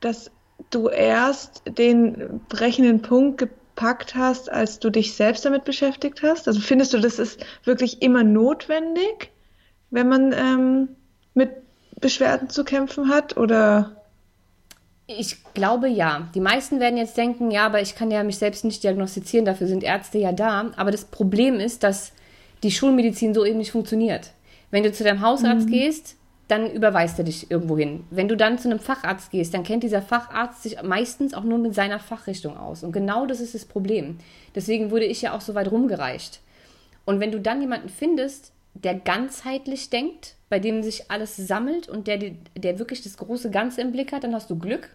A: dass du erst den brechenden Punkt gepackt hast, als du dich selbst damit beschäftigt hast? Also findest du, das ist wirklich immer notwendig, wenn man ähm, mit Beschwerden zu kämpfen hat? Oder?
B: Ich glaube ja. Die meisten werden jetzt denken, ja, aber ich kann ja mich selbst nicht diagnostizieren, dafür sind Ärzte ja da. Aber das Problem ist, dass die Schulmedizin so eben nicht funktioniert. Wenn du zu deinem Hausarzt mhm. gehst, dann überweist er dich irgendwo hin. Wenn du dann zu einem Facharzt gehst, dann kennt dieser Facharzt sich meistens auch nur mit seiner Fachrichtung aus. Und genau das ist das Problem. Deswegen wurde ich ja auch so weit rumgereicht. Und wenn du dann jemanden findest, der ganzheitlich denkt, bei dem sich alles sammelt und der, der wirklich das große Ganze im Blick hat, dann hast du Glück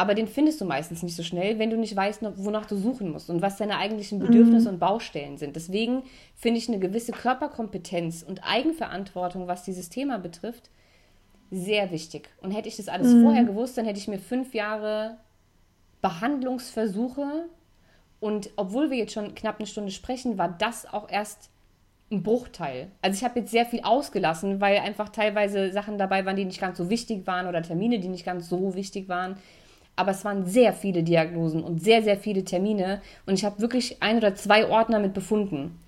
B: aber den findest du meistens nicht so schnell, wenn du nicht weißt, wonach du suchen musst und was deine eigentlichen Bedürfnisse mhm. und Baustellen sind. Deswegen finde ich eine gewisse Körperkompetenz und Eigenverantwortung, was dieses Thema betrifft, sehr wichtig. Und hätte ich das alles mhm. vorher gewusst, dann hätte ich mir fünf Jahre Behandlungsversuche und obwohl wir jetzt schon knapp eine Stunde sprechen, war das auch erst ein Bruchteil. Also ich habe jetzt sehr viel ausgelassen, weil einfach teilweise Sachen dabei waren, die nicht ganz so wichtig waren oder Termine, die nicht ganz so wichtig waren aber es waren sehr viele Diagnosen und sehr, sehr viele Termine und ich habe wirklich ein oder zwei Ordner mit befunden.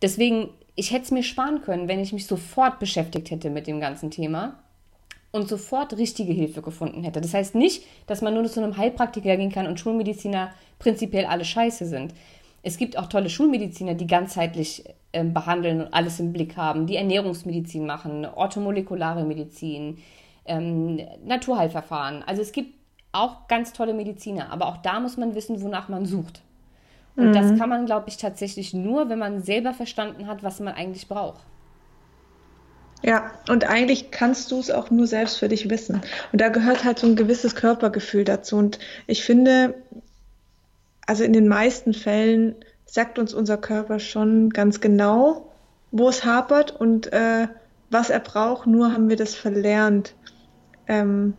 B: Deswegen, ich hätte es mir sparen können, wenn ich mich sofort beschäftigt hätte mit dem ganzen Thema und sofort richtige Hilfe gefunden hätte. Das heißt nicht, dass man nur zu einem Heilpraktiker gehen kann und Schulmediziner prinzipiell alle scheiße sind. Es gibt auch tolle Schulmediziner, die ganzheitlich äh, behandeln und alles im Blick haben, die Ernährungsmedizin machen, orthomolekulare Medizin, ähm, Naturheilverfahren. Also es gibt auch ganz tolle Mediziner, aber auch da muss man wissen, wonach man sucht. Und mhm. das kann man, glaube ich, tatsächlich nur, wenn man selber verstanden hat, was man eigentlich braucht.
A: Ja, und eigentlich kannst du es auch nur selbst für dich wissen. Und da gehört halt so ein gewisses Körpergefühl dazu. Und ich finde, also in den meisten Fällen sagt uns unser Körper schon ganz genau, wo es hapert und äh, was er braucht. Nur haben wir das verlernt, ähm,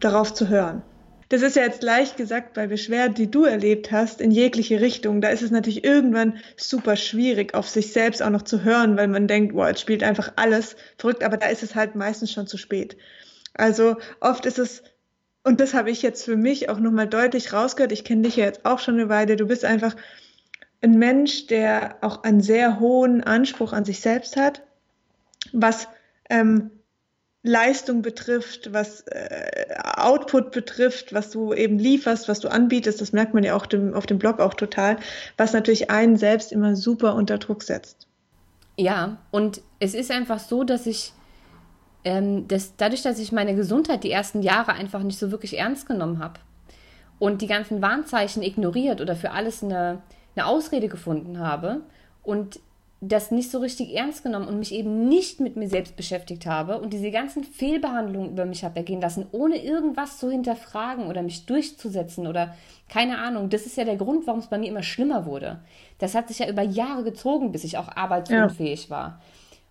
A: darauf zu hören. Das ist ja jetzt leicht gesagt bei Beschwerden, die du erlebt hast, in jegliche Richtung. Da ist es natürlich irgendwann super schwierig, auf sich selbst auch noch zu hören, weil man denkt, wow, jetzt spielt einfach alles verrückt, aber da ist es halt meistens schon zu spät. Also oft ist es, und das habe ich jetzt für mich auch nochmal deutlich rausgehört, ich kenne dich ja jetzt auch schon eine Weile, du bist einfach ein Mensch, der auch einen sehr hohen Anspruch an sich selbst hat, was ähm, Leistung betrifft, was äh, Output betrifft, was du eben lieferst, was du anbietest, das merkt man ja auch dem, auf dem Blog auch total, was natürlich einen selbst immer super unter Druck setzt.
B: Ja, und es ist einfach so, dass ich ähm, dass dadurch, dass ich meine Gesundheit die ersten Jahre einfach nicht so wirklich ernst genommen habe und die ganzen Warnzeichen ignoriert oder für alles eine, eine Ausrede gefunden habe und das nicht so richtig ernst genommen und mich eben nicht mit mir selbst beschäftigt habe und diese ganzen Fehlbehandlungen über mich habe ergehen lassen, ohne irgendwas zu hinterfragen oder mich durchzusetzen oder keine Ahnung. Das ist ja der Grund, warum es bei mir immer schlimmer wurde. Das hat sich ja über Jahre gezogen, bis ich auch arbeitsunfähig ja. war.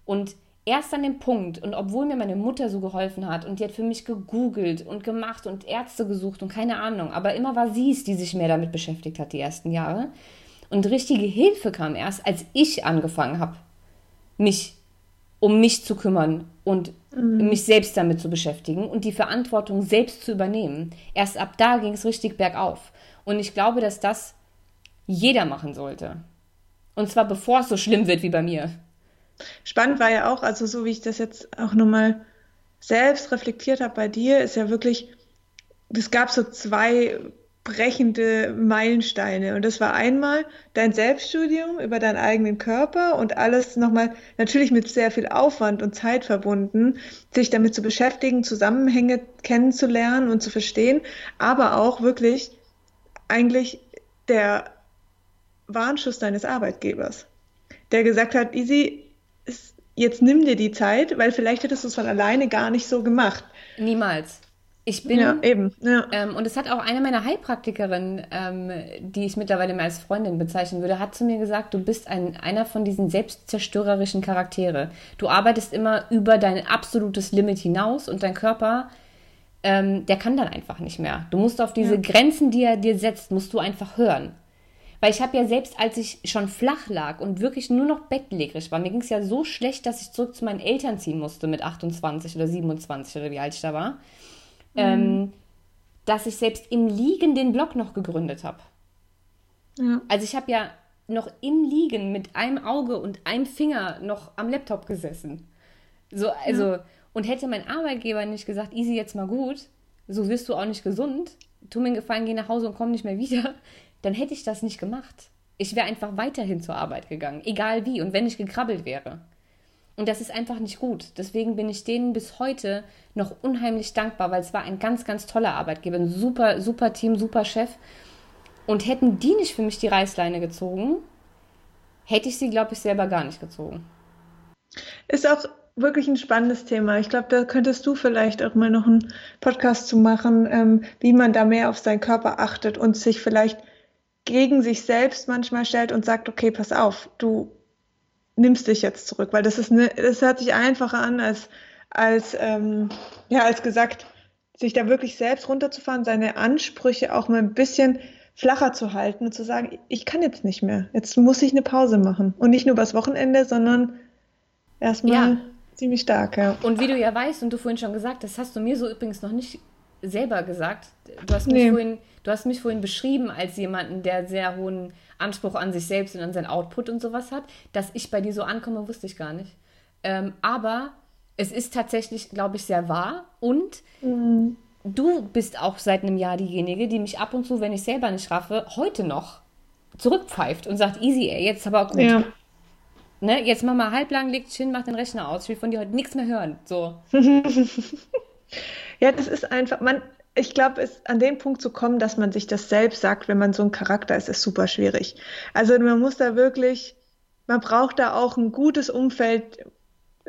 B: Und erst an dem Punkt, und obwohl mir meine Mutter so geholfen hat und die hat für mich gegoogelt und gemacht und Ärzte gesucht und keine Ahnung, aber immer war sie es, die sich mehr damit beschäftigt hat, die ersten Jahre und richtige Hilfe kam erst, als ich angefangen habe, mich um mich zu kümmern und mhm. mich selbst damit zu beschäftigen und die Verantwortung selbst zu übernehmen. Erst ab da ging es richtig bergauf. Und ich glaube, dass das jeder machen sollte. Und zwar bevor es so schlimm wird wie bei mir.
A: Spannend war ja auch, also so wie ich das jetzt auch nochmal selbst reflektiert habe bei dir, ist ja wirklich, es gab so zwei brechende Meilensteine. Und das war einmal dein Selbststudium über deinen eigenen Körper und alles nochmal natürlich mit sehr viel Aufwand und Zeit verbunden, sich damit zu beschäftigen, Zusammenhänge kennenzulernen und zu verstehen, aber auch wirklich eigentlich der Warnschuss deines Arbeitgebers, der gesagt hat, Easy, jetzt nimm dir die Zeit, weil vielleicht hättest du es von alleine gar nicht so gemacht.
B: Niemals. Ich bin.
A: Ja, eben. Ja.
B: Ähm, und es hat auch eine meiner Heilpraktikerinnen, ähm, die ich mittlerweile mehr als Freundin bezeichnen würde, hat zu mir gesagt, du bist ein, einer von diesen selbstzerstörerischen Charaktere. Du arbeitest immer über dein absolutes Limit hinaus und dein Körper, ähm, der kann dann einfach nicht mehr. Du musst auf diese ja. Grenzen, die er dir setzt, musst du einfach hören. Weil ich habe ja selbst, als ich schon flach lag und wirklich nur noch bettlägerig war, mir ging es ja so schlecht, dass ich zurück zu meinen Eltern ziehen musste mit 28 oder 27 oder wie alt ich da war ähm, mhm. dass ich selbst im Liegen den Blog noch gegründet habe. Ja. Also ich habe ja noch im Liegen mit einem Auge und einem Finger noch am Laptop gesessen. So, also, ja. und hätte mein Arbeitgeber nicht gesagt, easy jetzt mal gut, so wirst du auch nicht gesund, tu mir einen Gefallen, geh nach Hause und komm nicht mehr wieder, dann hätte ich das nicht gemacht. Ich wäre einfach weiterhin zur Arbeit gegangen, egal wie, und wenn ich gekrabbelt wäre. Und das ist einfach nicht gut. Deswegen bin ich denen bis heute noch unheimlich dankbar, weil es war ein ganz, ganz toller Arbeitgeber, ein super, super Team, super Chef. Und hätten die nicht für mich die Reißleine gezogen, hätte ich sie, glaube ich, selber gar nicht gezogen.
A: Ist auch wirklich ein spannendes Thema. Ich glaube, da könntest du vielleicht auch mal noch einen Podcast zu machen, ähm, wie man da mehr auf seinen Körper achtet und sich vielleicht gegen sich selbst manchmal stellt und sagt, okay, pass auf, du nimmst dich jetzt zurück, weil das ist eine, das hört sich einfacher an als als ähm, ja als gesagt, sich da wirklich selbst runterzufahren, seine Ansprüche auch mal ein bisschen flacher zu halten und zu sagen, ich kann jetzt nicht mehr, jetzt muss ich eine Pause machen und nicht nur übers Wochenende, sondern erstmal ja. ziemlich stark. Ja.
B: Und wie du ja weißt und du vorhin schon gesagt hast, hast du mir so übrigens noch nicht selber gesagt. Du hast mich, nee. vorhin, du hast mich vorhin beschrieben als jemanden, der sehr hohen Anspruch an sich selbst und an sein Output und sowas hat. Dass ich bei dir so ankomme, wusste ich gar nicht. Ähm, aber es ist tatsächlich, glaube ich, sehr wahr. Und mhm. du bist auch seit einem Jahr diejenige, die mich ab und zu, wenn ich selber nicht schaffe, heute noch zurückpfeift und sagt, easy, ey, jetzt aber auch gut. Ja. Ne, jetzt mach mal halblang, legt hin, mach den Rechner aus. Ich will von dir heute nichts mehr hören. So.
A: Ja, das ist einfach, man, ich glaube, es an den Punkt zu kommen, dass man sich das selbst sagt, wenn man so ein Charakter ist, ist super schwierig. Also man muss da wirklich, man braucht da auch ein gutes Umfeld,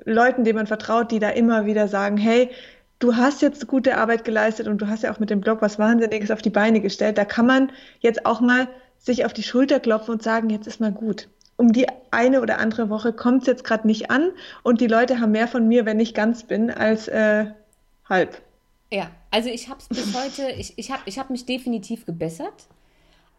A: Leuten, denen man vertraut, die da immer wieder sagen, hey, du hast jetzt gute Arbeit geleistet und du hast ja auch mit dem Blog was Wahnsinniges auf die Beine gestellt. Da kann man jetzt auch mal sich auf die Schulter klopfen und sagen, jetzt ist mal gut. Um die eine oder andere Woche kommt es jetzt gerade nicht an und die Leute haben mehr von mir, wenn ich ganz bin, als äh, halb.
B: Ja, also ich habe es bis heute, ich, ich habe ich hab mich definitiv gebessert,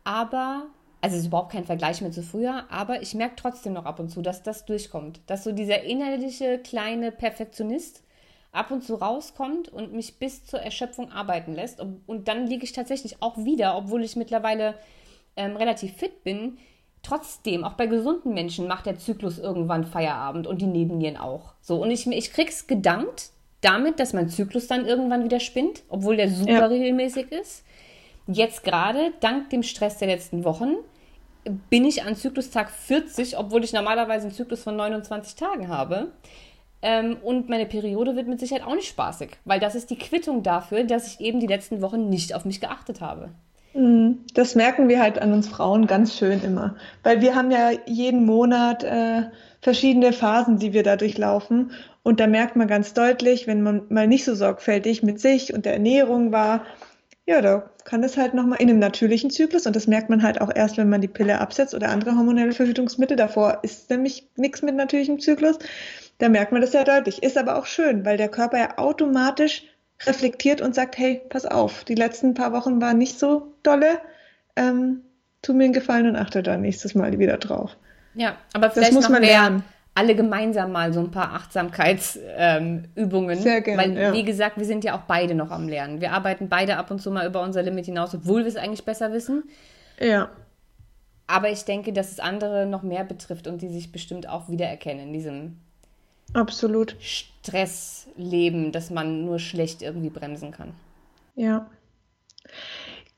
B: aber, also es ist überhaupt kein Vergleich mehr zu früher, aber ich merke trotzdem noch ab und zu, dass das durchkommt. Dass so dieser innerliche kleine Perfektionist ab und zu rauskommt und mich bis zur Erschöpfung arbeiten lässt. Und dann liege ich tatsächlich auch wieder, obwohl ich mittlerweile ähm, relativ fit bin. Trotzdem, auch bei gesunden Menschen macht der Zyklus irgendwann Feierabend und die Nebennieren auch. So, und ich, ich krieg's gedankt, damit, dass mein Zyklus dann irgendwann wieder spinnt, obwohl der super ja. regelmäßig ist. Jetzt gerade, dank dem Stress der letzten Wochen, bin ich an Zyklustag 40, obwohl ich normalerweise einen Zyklus von 29 Tagen habe. Ähm, und meine Periode wird mit Sicherheit auch nicht spaßig, weil das ist die Quittung dafür, dass ich eben die letzten Wochen nicht auf mich geachtet habe.
A: Mhm. Das merken wir halt an uns Frauen ganz schön immer, weil wir haben ja jeden Monat äh, verschiedene Phasen, die wir da durchlaufen. Und da merkt man ganz deutlich, wenn man mal nicht so sorgfältig mit sich und der Ernährung war, ja, da kann es halt nochmal in einem natürlichen Zyklus und das merkt man halt auch erst, wenn man die Pille absetzt oder andere hormonelle Verhütungsmittel. Davor ist nämlich nichts mit natürlichem Zyklus. Da merkt man das ja deutlich. Ist aber auch schön, weil der Körper ja automatisch reflektiert und sagt, hey, pass auf, die letzten paar Wochen waren nicht so dolle. Ähm, tu mir einen Gefallen und achte da nächstes Mal wieder drauf.
B: Ja, aber vielleicht das muss man lernen alle gemeinsam mal so ein paar Achtsamkeitsübungen. Ähm, Sehr gerne. Weil, ja. wie gesagt, wir sind ja auch beide noch am Lernen. Wir arbeiten beide ab und zu mal über unser Limit hinaus, obwohl wir es eigentlich besser wissen.
A: Ja.
B: Aber ich denke, dass es andere noch mehr betrifft und die sich bestimmt auch wiedererkennen in diesem
A: Absolut.
B: Stressleben, dass man nur schlecht irgendwie bremsen kann.
A: Ja.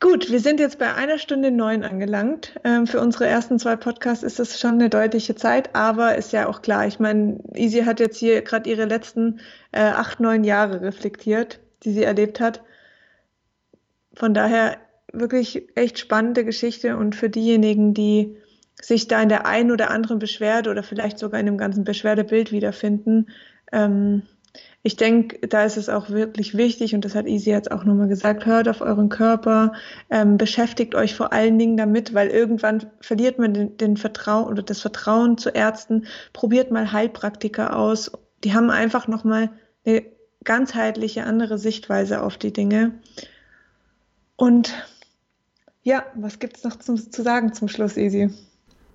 A: Gut, wir sind jetzt bei einer Stunde neun angelangt. Ähm, für unsere ersten zwei Podcasts ist das schon eine deutliche Zeit, aber ist ja auch klar. Ich meine, Easy hat jetzt hier gerade ihre letzten äh, acht, neun Jahre reflektiert, die sie erlebt hat. Von daher wirklich echt spannende Geschichte und für diejenigen, die sich da in der einen oder anderen Beschwerde oder vielleicht sogar in dem ganzen Beschwerdebild wiederfinden, ähm, ich denke, da ist es auch wirklich wichtig, und das hat Easy jetzt auch nochmal gesagt, hört auf euren Körper, ähm, beschäftigt euch vor allen Dingen damit, weil irgendwann verliert man den, den Vertrauen oder das Vertrauen zu Ärzten. Probiert mal Heilpraktiker aus. Die haben einfach nochmal eine ganzheitliche andere Sichtweise auf die Dinge. Und ja, was gibt es noch zum, zu sagen zum Schluss, Easy?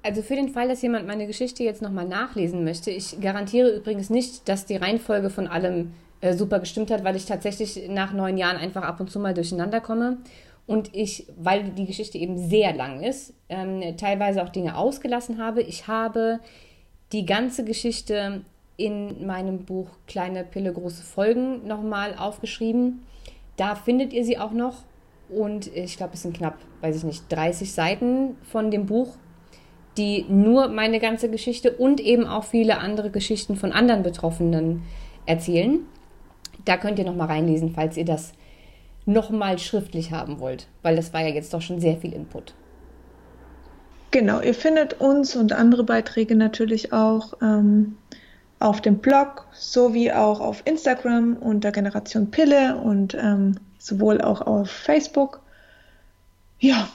B: Also für den Fall, dass jemand meine Geschichte jetzt nochmal nachlesen möchte, ich garantiere übrigens nicht, dass die Reihenfolge von allem äh, super gestimmt hat, weil ich tatsächlich nach neun Jahren einfach ab und zu mal durcheinander komme. Und ich, weil die Geschichte eben sehr lang ist, ähm, teilweise auch Dinge ausgelassen habe. Ich habe die ganze Geschichte in meinem Buch Kleine Pille, große Folgen nochmal aufgeschrieben. Da findet ihr sie auch noch. Und ich glaube, es sind knapp, weiß ich nicht, 30 Seiten von dem Buch die nur meine ganze Geschichte und eben auch viele andere Geschichten von anderen Betroffenen erzählen. Da könnt ihr noch mal reinlesen, falls ihr das noch mal schriftlich haben wollt, weil das war ja jetzt doch schon sehr viel Input.
A: Genau, ihr findet uns und andere Beiträge natürlich auch ähm, auf dem Blog sowie auch auf Instagram unter Generation Pille und ähm, sowohl auch auf Facebook. Ja,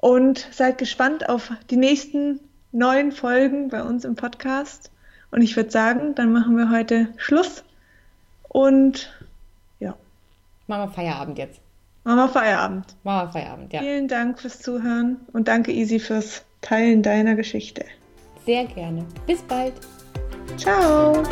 A: und seid gespannt auf die nächsten neuen Folgen bei uns im Podcast. Und ich würde sagen, dann machen wir heute Schluss und ja.
B: Machen wir Feierabend jetzt.
A: Machen wir Feierabend.
B: Machen wir Feierabend, ja.
A: Vielen Dank fürs Zuhören und danke Easy fürs Teilen deiner Geschichte.
B: Sehr gerne. Bis bald.
A: Ciao.